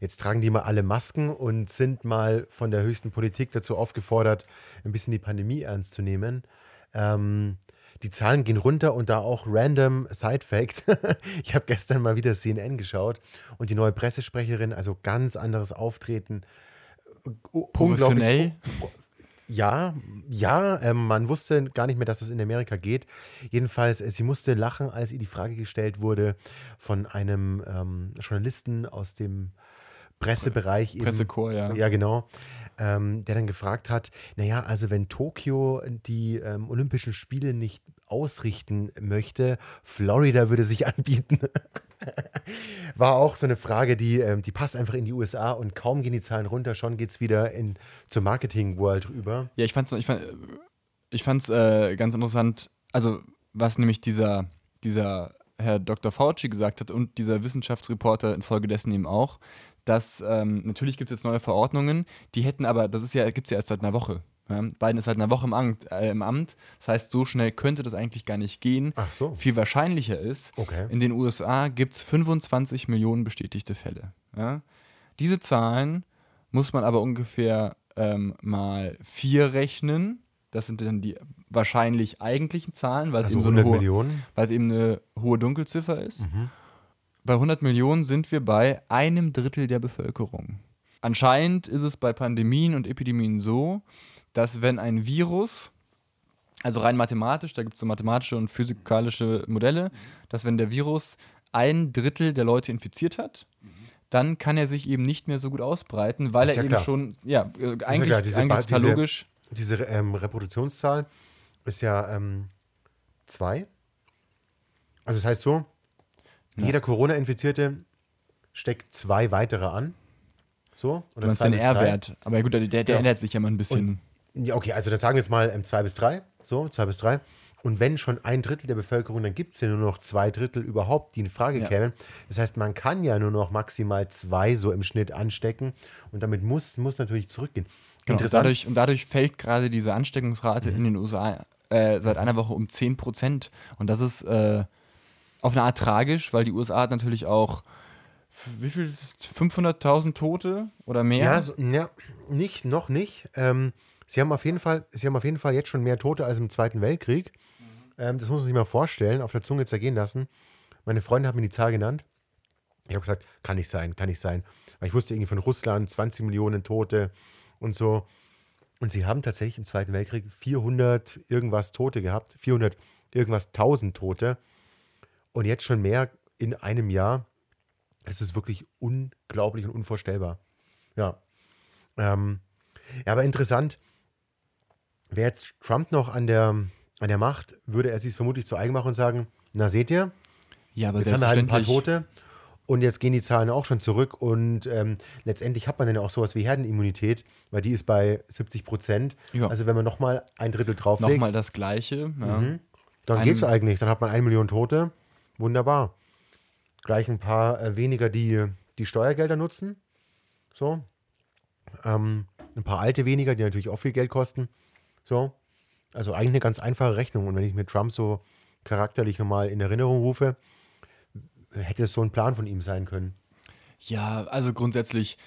Jetzt tragen die mal alle Masken und sind mal von der höchsten Politik dazu aufgefordert, ein bisschen die Pandemie ernst zu nehmen. Ähm, die Zahlen gehen runter und da auch random Side Fact. ich habe gestern mal wieder CNN geschaut und die neue Pressesprecherin, also ganz anderes Auftreten. Professionell. Ja, ja, ähm, man wusste gar nicht mehr, dass es in Amerika geht. Jedenfalls, äh, sie musste lachen, als ihr die Frage gestellt wurde von einem ähm, Journalisten aus dem Pressebereich. Pressekorps, ja. Ja, genau. Ähm, der dann gefragt hat, naja, also wenn Tokio die ähm, Olympischen Spiele nicht ausrichten möchte, Florida würde sich anbieten. War auch so eine Frage, die, ähm, die passt einfach in die USA und kaum gehen die Zahlen runter, schon geht es wieder in, zur Marketing-World rüber. Ja, ich fand's, ich fand, ich fand's äh, ganz interessant, also was nämlich dieser, dieser Herr Dr. Fauci gesagt hat und dieser Wissenschaftsreporter infolgedessen eben auch, dass ähm, natürlich gibt es jetzt neue Verordnungen, die hätten aber, das ja, gibt es ja erst seit einer Woche. Biden ist seit einer Woche im Amt, äh, im Amt. Das heißt, so schnell könnte das eigentlich gar nicht gehen. Ach so. Viel wahrscheinlicher ist, Okay. in den USA gibt es 25 Millionen bestätigte Fälle. Ja? Diese Zahlen muss man aber ungefähr ähm, mal 4 rechnen, das sind dann die wahrscheinlich eigentlichen Zahlen, weil es Also eben so eine 100 hohe, weil es eben eine hohe Dunkelziffer ist. Mhm. Bei 100 Millionen sind wir bei einem Drittel der Bevölkerung. Anscheinend ist es bei Pandemien und Epidemien so, dass wenn ein Virus, also rein mathematisch, da gibt es so mathematische und physikalische Modelle, dass wenn der Virus ein Drittel der Leute infiziert hat, dann kann er sich eben nicht mehr so gut ausbreiten, weil Ist er ja eben klar. schon, ja, äh, eigentlich, klar, diese eigentlich diese- logisch. Diese ähm, Reproduktionszahl ist ja ähm, zwei. Also das heißt so, Ja. jeder Corona-Infizierte steckt zwei weitere an. So? Oder zwei bis. R-Wert. Aber gut, der, der Ja. ändert sich ja mal ein bisschen. Ja, okay, also dann sagen wir jetzt mal ähm, zwei bis drei. So, zwei bis drei. Und wenn schon ein Drittel der Bevölkerung, dann gibt es ja nur noch zwei Drittel überhaupt, die in Frage Ja. kämen. Das heißt, man kann ja nur noch maximal zwei so im Schnitt anstecken und damit muss, muss natürlich zurückgehen. Genau, und, Interessant. Mhm. dadurch, und dadurch fällt gerade diese Ansteckungsrate in den USA äh, seit einer Woche um 10 Prozent. Und das ist äh, auf eine Art tragisch, weil die USA hat natürlich auch wie viel? 500.000 Tote oder mehr? Ja, so, ja nicht, noch nicht. Ähm, sie, haben auf jeden Fall, sie haben auf jeden Fall jetzt schon mehr Tote als im Zweiten Weltkrieg. Ähm, das muss man sich mal vorstellen, auf der Zunge zergehen lassen. Meine Freundin hat mir die Zahl genannt. Ich habe gesagt, kann nicht sein, kann nicht sein. Weil ich wusste irgendwie von Russland 20 Millionen Tote und so. Und sie haben tatsächlich im Zweiten Weltkrieg 400 irgendwas Tote gehabt, 400 irgendwas 1000 Tote. Und jetzt schon mehr in einem Jahr. Es ist wirklich unglaublich und unvorstellbar. Ja. Ähm, ja, aber interessant, wäre jetzt Trump noch an der, an der Macht, würde er sich vermutlich zu eigen machen und sagen, na seht ihr, ja aber jetzt haben wir halt ein paar. Tote und jetzt gehen die Zahlen auch schon zurück und ähm, letztendlich hat man dann auch sowas wie Herdenimmunität, weil die ist bei 70 Prozent. Ja. Also wenn man nochmal ein Drittel drauflegt, Nochmal das Gleiche. Ja. Mhm. dann Einem- geht's eigentlich, dann hat man eine Million Tote, wunderbar. Gleich ein paar äh, weniger, die die Steuergelder nutzen, so. Ähm, ein paar alte weniger, die natürlich auch viel Geld kosten. So. Also eigentlich eine ganz einfache Rechnung. Und wenn ich mir Trump so charakterlich nochmal in Erinnerung rufe, hätte es so ein Plan von ihm sein können. Ja, also grundsätzlich,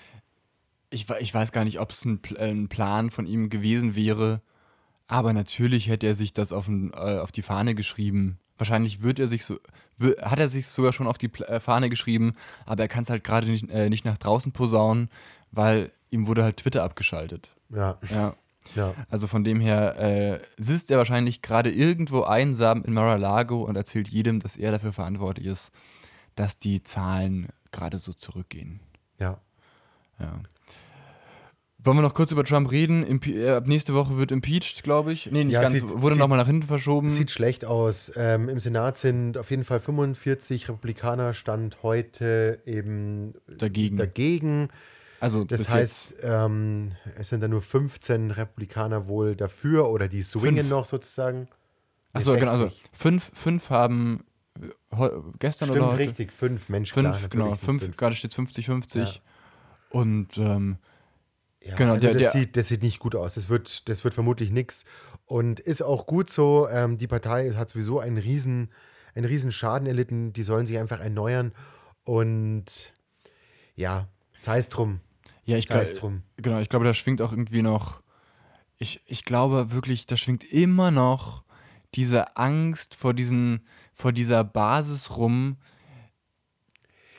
ich, ich weiß gar nicht, ob es ein, äh, ein Plan von ihm gewesen wäre, aber natürlich hätte er sich das auf, den, äh, auf die Fahne geschrieben. Wahrscheinlich wird er sich so, wür- hat er sich sogar schon auf die äh, Fahne geschrieben, aber er kann es halt gerade nicht, äh, nicht nach draußen posaunen, weil ihm wurde halt Twitter abgeschaltet. Ja, Ja. Ja. Also von dem her äh, sitzt er wahrscheinlich gerade irgendwo einsam in Mar-a-Lago und erzählt jedem, dass er dafür verantwortlich ist, dass die Zahlen gerade so zurückgehen. ja. Ja. Wollen wir noch kurz über Trump reden? Impe äh, ab nächste Woche wird impeached, glaube ich. Nee, nicht Ja, ganz. sieht- wurde nochmal nach hinten verschoben. Sieht schlecht aus. Ähm, Im Senat sind auf jeden Fall 45 Republikaner stand heute eben Dagegen. dagegen. Also Das heißt, ähm, es sind dann nur 15 Republikaner wohl dafür oder die swingen Fünf. noch sozusagen. Achso, genau. Also 60. fünf, fünf haben äh, gestern Stimmt oder heute. richtig, fünf Mensch, Fünf, klar, genau. sind's Fünf, gerade steht 50-50. Ja. Und ähm, Ja, Genau, also der- das, der- sieht, das sieht nicht gut aus. Das wird, das wird vermutlich nichts. Und ist auch gut so. Ähm, die Partei hat sowieso einen riesen, einen riesen Schaden erlitten. Die sollen sich einfach erneuern. Und ja, sei es drum. Ja, ich glaube, genau, ich glaube, da schwingt auch irgendwie noch. Ich, ich glaube wirklich, da schwingt immer noch diese Angst vor, diesen, vor dieser Basis rum,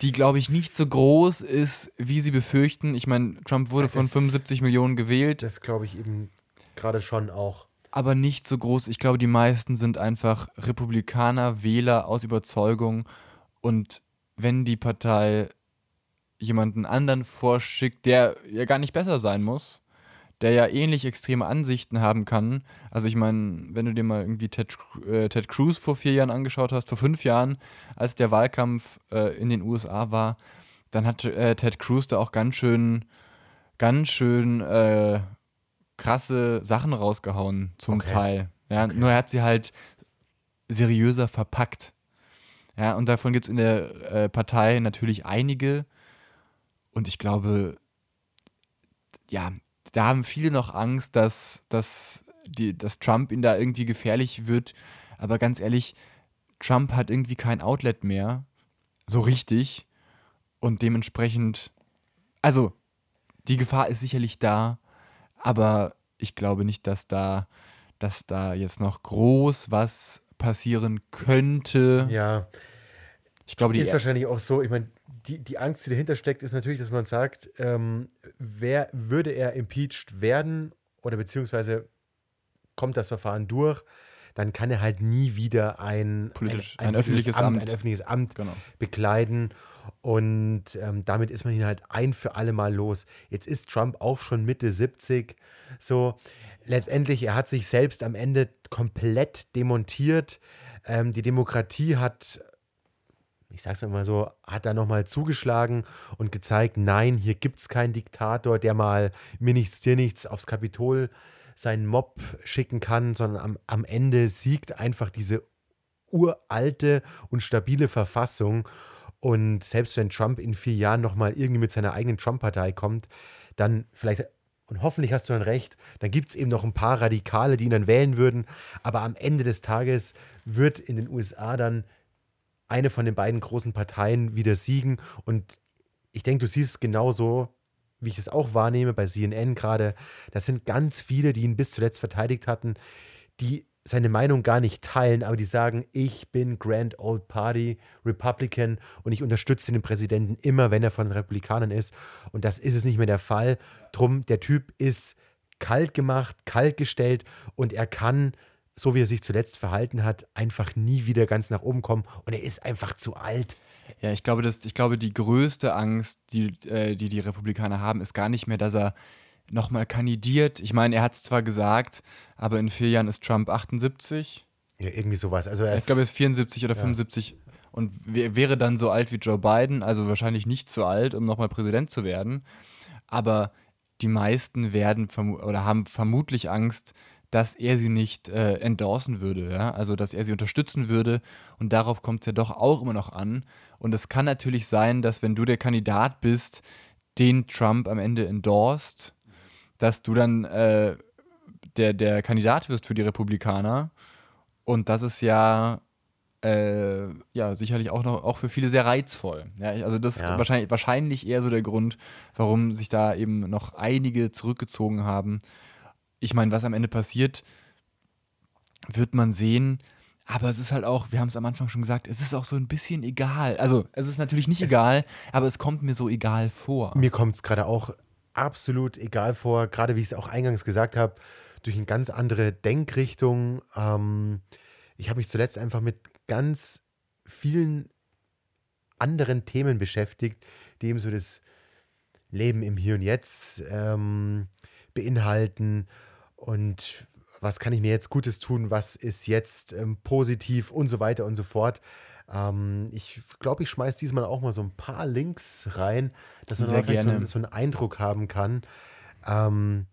die, glaube ich, nicht so groß ist, wie sie befürchten. Ich meine, Trump wurde von Das- 75 Millionen gewählt. Das glaube ich eben gerade schon auch. aber nicht so groß. Ich glaube, die meisten sind einfach Republikaner, Wähler aus Überzeugung. Und wenn die Partei jemanden anderen vorschickt, der ja gar nicht besser sein muss, der ja ähnlich extreme Ansichten haben kann. Also ich meine, wenn du dir mal irgendwie Ted, äh, Ted Cruz vor vier Jahren angeschaut hast, vor fünf Jahren, als der Wahlkampf äh, in den USA war, dann hat äh, Ted Cruz da auch ganz schön, ganz schön äh, krasse Sachen rausgehauen, zum Okay. Teil. Ja, Okay. Nur er hat sie halt seriöser verpackt. Ja, und davon gibt es in der äh, Partei natürlich einige. Und ich glaube, ja, da haben viele noch Angst, dass, dass, die, dass Trump ihn da irgendwie gefährlich wird. Aber ganz ehrlich, Trump hat irgendwie kein Outlet mehr. So richtig. Und dementsprechend, also, die Gefahr ist sicherlich da. Aber ich glaube nicht, dass da, dass da jetzt noch groß was passieren könnte. Ja, Ich glaube, die ist wahrscheinlich auch so. Ich meine, die, die Angst, die dahinter steckt, ist natürlich, dass man sagt, ähm, wer würde er impeached werden oder beziehungsweise kommt das Verfahren durch, dann kann er halt nie wieder ein, Politisch- ein öffentliches Amt. ein öffentliches Amt Genau. bekleiden. Und ähm, damit ist man ihn halt ein für alle Mal los. Jetzt ist Trump auch schon Mitte 70. So, letztendlich, er hat sich selbst am Ende komplett demontiert. Ähm, die Demokratie hat, ich sag's mal so, hat da nochmal zugeschlagen und gezeigt, nein, hier gibt's keinen Diktator, der mal mir nichts, dir nichts aufs Kapitol seinen Mob schicken kann, sondern am, am Ende siegt einfach diese uralte und stabile Verfassung. Und selbst wenn Trump in vier Jahren nochmal irgendwie mit seiner eigenen Trump-Partei kommt, dann vielleicht, und hoffentlich hast du dann recht, dann gibt es eben noch ein paar Radikale, die ihn dann wählen würden. Aber am Ende des Tages wird in den USA dann eine von den beiden großen Parteien wieder siegen. Und ich denke, du siehst es genauso, wie ich es auch wahrnehme bei CNN gerade. Das sind ganz viele, die ihn bis zuletzt verteidigt hatten, die seine Meinung gar nicht teilen, aber die sagen, ich bin Grand Old Party Republican und ich unterstütze den Präsidenten immer, wenn er von den Republikanern ist. Und das ist es nicht mehr der Fall. Drum, der Typ ist kalt gemacht, kalt gestellt und er kann, so wie er sich zuletzt verhalten hat, einfach nie wieder ganz nach oben kommen. Und er ist einfach zu alt. Ja, ich glaube, dass, ich glaube, die größte Angst, die, äh, die die Republikaner haben, ist gar nicht mehr, dass er nochmal kandidiert. Ich meine, er hat es zwar gesagt, aber in vier Jahren ist Trump 78. Ja, irgendwie sowas. Also er Ich ist, glaube, er ist 74 oder 75 und wär- wäre dann so alt wie Joe Biden, also wahrscheinlich nicht zu alt, um nochmal Präsident zu werden. Aber die meisten werden oder haben vermutlich Angst, dass er sie nicht äh, endorsen würde, ja, also dass er sie unterstützen würde. Und darauf kommt es ja doch auch immer noch an. Und es kann natürlich sein, dass wenn du der Kandidat bist, den Trump am Ende endorst, dass du dann äh, der, der Kandidat wirst für die Republikaner. Und das ist ja, äh, ja sicherlich auch noch auch für viele sehr reizvoll. Ja, also das ist Ja. wahrscheinlich, wahrscheinlich eher so der Grund, warum sich da eben noch einige zurückgezogen haben. Ich meine, was am Ende passiert, wird man sehen. Aber es ist halt auch, wir haben es am Anfang schon gesagt, es ist auch so ein bisschen egal. Also, es ist natürlich nicht egal, aber es kommt mir so egal vor. Mir kommt es gerade auch absolut egal vor, gerade wie ich es auch eingangs gesagt habe, durch eine ganz andere Denkrichtung. Ähm, ich habe mich zuletzt einfach mit ganz vielen anderen Themen beschäftigt, die eben so das Leben im Hier und Jetzt ähm, beinhalten und was kann ich mir jetzt Gutes tun, was ist jetzt ähm, positiv und so weiter und so fort. Ähm, ich glaube, ich schmeiße diesmal auch mal so ein paar Links rein, dass man vielleicht so, so einen Eindruck haben kann. Ähm,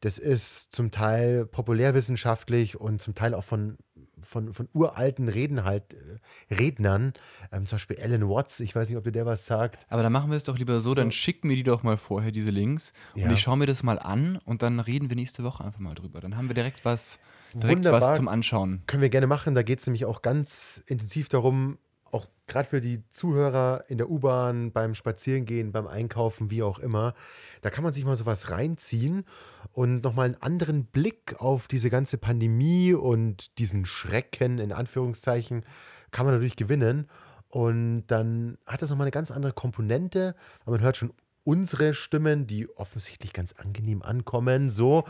das ist zum Teil populärwissenschaftlich und zum Teil auch von, von, von uralten Reden halt, äh, Rednern. Ähm, zum Beispiel Alan Watts, ich weiß nicht, ob dir der was sagt. Aber dann machen wir es doch lieber so, dann schick mir die doch mal vorher, diese Links. Ja. Und ich schaue mir das mal an und dann reden wir nächste Woche einfach mal drüber. Dann haben wir direkt was, direkt Wunderbar. was zum Anschauen. Können wir gerne machen. Da geht es nämlich auch ganz intensiv darum, auch gerade für die Zuhörer in der U-Bahn, beim Spazierengehen, beim Einkaufen, wie auch immer. Da kann man sich mal sowas reinziehen und nochmal einen anderen Blick auf diese ganze Pandemie und diesen Schrecken, in Anführungszeichen, kann man natürlich gewinnen. Und dann hat das nochmal eine ganz andere Komponente, weil man hört schon unsere Stimmen, die offensichtlich ganz angenehm ankommen, so.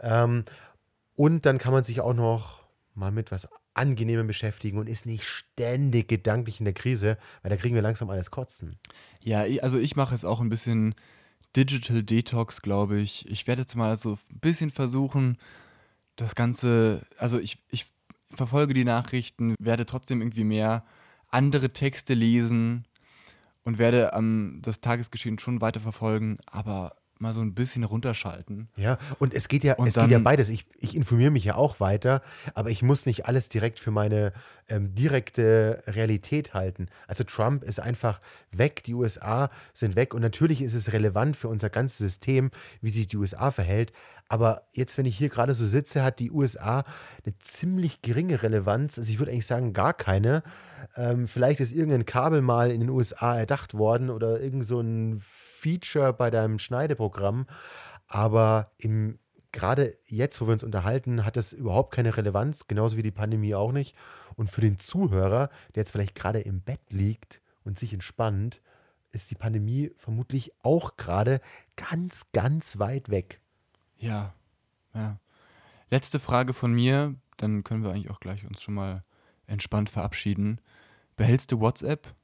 Ähm, und dann kann man sich auch noch mal mit was Angenehmem beschäftigen und ist nicht ständig gedanklich in der Krise, weil da kriegen wir langsam alles kotzen. Ja, also ich mache jetzt auch ein bisschen Digital Detox, glaube ich. Ich werde jetzt mal so ein bisschen versuchen, das Ganze, also ich, ich verfolge die Nachrichten, werde trotzdem irgendwie mehr andere Texte lesen und werde am das Tagesgeschehen schon weiter verfolgen, aber mal so ein bisschen runterschalten. Ja, und es geht ja, Und es geht ja dann- beides. Ich, ich informiere mich ja auch weiter, aber ich muss nicht alles direkt für meine ähm, direkte Realität halten. Also Trump ist einfach weg, die USA sind weg und natürlich ist es relevant für unser ganzes System, wie sich die USA verhält. Aber jetzt, wenn ich hier gerade so sitze, hat die USA eine ziemlich geringe Relevanz. Also ich würde eigentlich sagen, gar keine. Ähm, vielleicht ist irgendein Kabel mal in den USA erdacht worden oder irgend so ein Feature bei deinem Schneideprogramm. Aber im gerade jetzt, wo wir uns unterhalten, hat das überhaupt keine Relevanz, genauso wie die Pandemie auch nicht. Und für den Zuhörer, der jetzt vielleicht gerade im Bett liegt und sich entspannt, ist die Pandemie vermutlich auch gerade ganz, ganz weit weg. Ja, ja. Letzte Frage von mir, dann können wir eigentlich auch gleich uns schon mal entspannt verabschieden. Behältst du WhatsApp?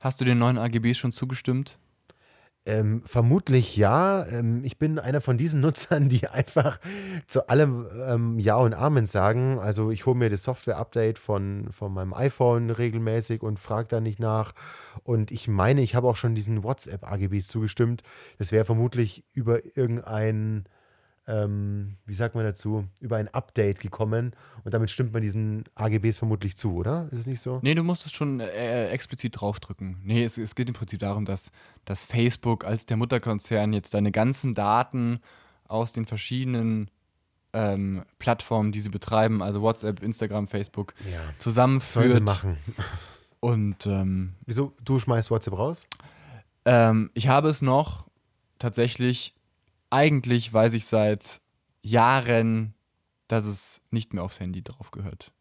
Hast du den neuen AGBs schon zugestimmt? Ähm, vermutlich ja. Ähm, ich bin einer von diesen Nutzern, die einfach zu allem ähm, Ja und Amen sagen. Also ich hole mir das Software-Update von, von meinem iPhone regelmäßig und frage da nicht nach. Und ich meine, ich habe auch schon diesen WhatsApp-AGBs zugestimmt. Das wäre vermutlich über irgendein ähm, wie sagt man dazu, über ein Update gekommen und damit stimmt man diesen AGBs vermutlich zu, oder? Ist es nicht so? Nee, du musst es schon äh, explizit draufdrücken. Nee, es, es geht im Prinzip darum, dass, dass Facebook als der Mutterkonzern jetzt deine ganzen Daten aus den verschiedenen ähm, Plattformen, die sie betreiben, also WhatsApp, Instagram, Facebook, ja. zusammenführt. Sollen sie machen. Und ähm, wieso? Du schmeißt WhatsApp raus? Ähm, ich habe es noch tatsächlich eigentlich weiß ich seit Jahren, dass es nicht mehr aufs Handy drauf gehört.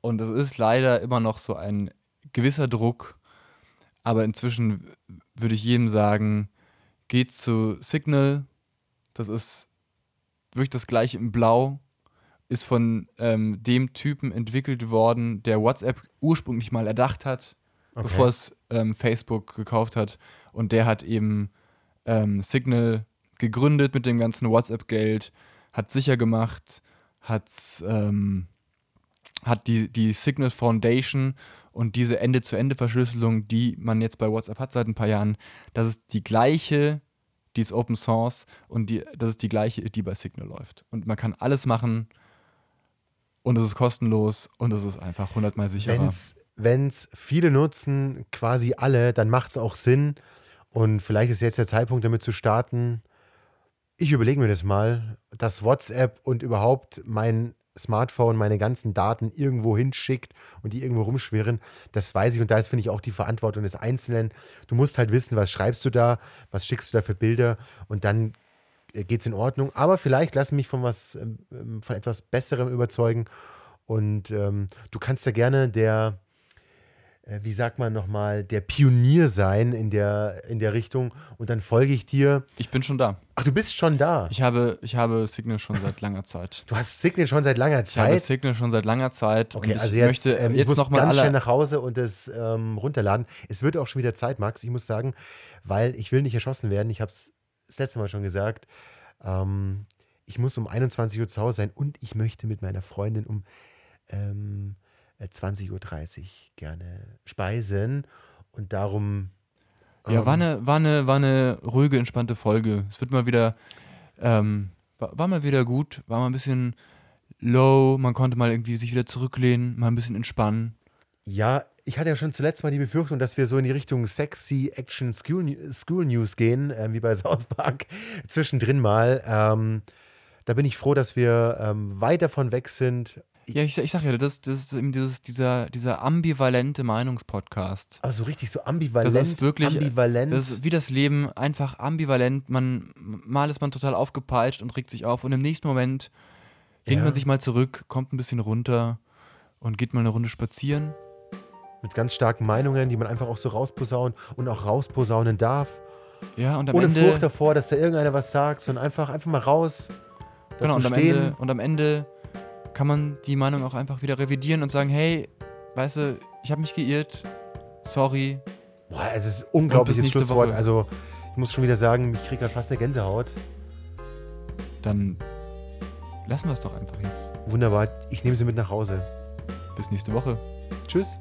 Und es ist leider immer noch so ein gewisser Druck, aber inzwischen würde ich jedem sagen, geht zu Signal, das ist wirklich das gleiche in Blau, ist von ähm, dem Typen entwickelt worden, der WhatsApp ursprünglich mal erdacht hat, okay. bevor es ähm, Facebook gekauft hat. Und der hat eben ähm, Signal gegründet mit dem ganzen WhatsApp-Geld, hat sicher gemacht, hat's, ähm, hat die, die Signal Foundation und diese Ende-zu-Ende-Verschlüsselung, die man jetzt bei WhatsApp hat seit ein paar Jahren, das ist die gleiche, die ist Open Source und die, das ist die gleiche, die bei Signal läuft. Und man kann alles machen und es ist kostenlos und es ist einfach hundertmal sicherer. Wenn es viele nutzen, quasi alle, dann macht es auch Sinn. Und vielleicht ist jetzt der Zeitpunkt, damit zu starten. Ich überlege mir das mal, dass WhatsApp und überhaupt mein Smartphone meine ganzen Daten irgendwo hinschickt und die irgendwo rumschwirren, das weiß ich. Und da ist, finde ich, auch die Verantwortung des Einzelnen. Du musst halt wissen, was schreibst du da, was schickst du da für Bilder und dann äh, geht es in Ordnung. Aber vielleicht lass mich von was, ähm, von etwas Besserem überzeugen. Und ähm, du kannst ja gerne der wie sagt man nochmal, der Pionier sein in der, in der Richtung und dann folge ich dir. Ich bin schon da. Ach, du bist schon da. Ich habe, ich habe Signal schon seit langer Zeit. Du hast Signal schon seit langer Zeit? Ich habe Signal schon seit langer Zeit. Okay, also jetzt, möchte, ähm, jetzt ich muss ganz schnell nach Hause und das ähm, runterladen. Es wird auch schon wieder Zeit, Max. Ich muss sagen, weil ich will nicht erschossen werden. Ich habe es das letzte Mal schon gesagt. Ähm, ich muss um 21 Uhr zu Hause sein und ich möchte mit meiner Freundin um ähm, 20.30 Uhr gerne speisen. Und darum. Ja, war, ähm, eine, war, eine, war eine ruhige, entspannte Folge. Es wird mal wieder. Ähm, war, war mal wieder gut, war mal ein bisschen low, man konnte mal irgendwie sich wieder zurücklehnen, mal ein bisschen entspannen. Ja, ich hatte ja schon zuletzt mal die Befürchtung, dass wir so in die Richtung sexy Action School, School News gehen, äh, wie bei South Park, zwischendrin mal. Ähm, da bin ich froh, dass wir ähm, weit davon weg sind, ja, ich, ich sag ja, das, das ist eben dieses, dieser, dieser ambivalente Meinungspodcast. Also richtig so ambivalent. Das ist wirklich, ambivalent. Das ist wie das Leben, einfach ambivalent. Man, mal ist man total aufgepeitscht und regt sich auf und im nächsten Moment lehnt ja. man sich mal zurück, kommt ein bisschen runter und geht mal eine Runde spazieren. Mit ganz starken Meinungen, die man einfach auch so rausposaunen und auch rausposaunen darf. Ja, und am Ohne Ende, Furcht davor, dass da irgendeiner was sagt, sondern einfach, einfach mal raus. Genau, und am, Ende, und am Ende kann man die Meinung auch einfach wieder revidieren und sagen, hey, weißt du, ich habe mich geirrt, sorry. Boah, es ist ein unglaubliches Schlusswort. Woche. Also ich muss schon wieder sagen, ich kriege gerade fast eine Gänsehaut. Dann lassen wir es doch einfach jetzt. Wunderbar, ich nehme sie mit nach Hause. Bis nächste Woche. Tschüss.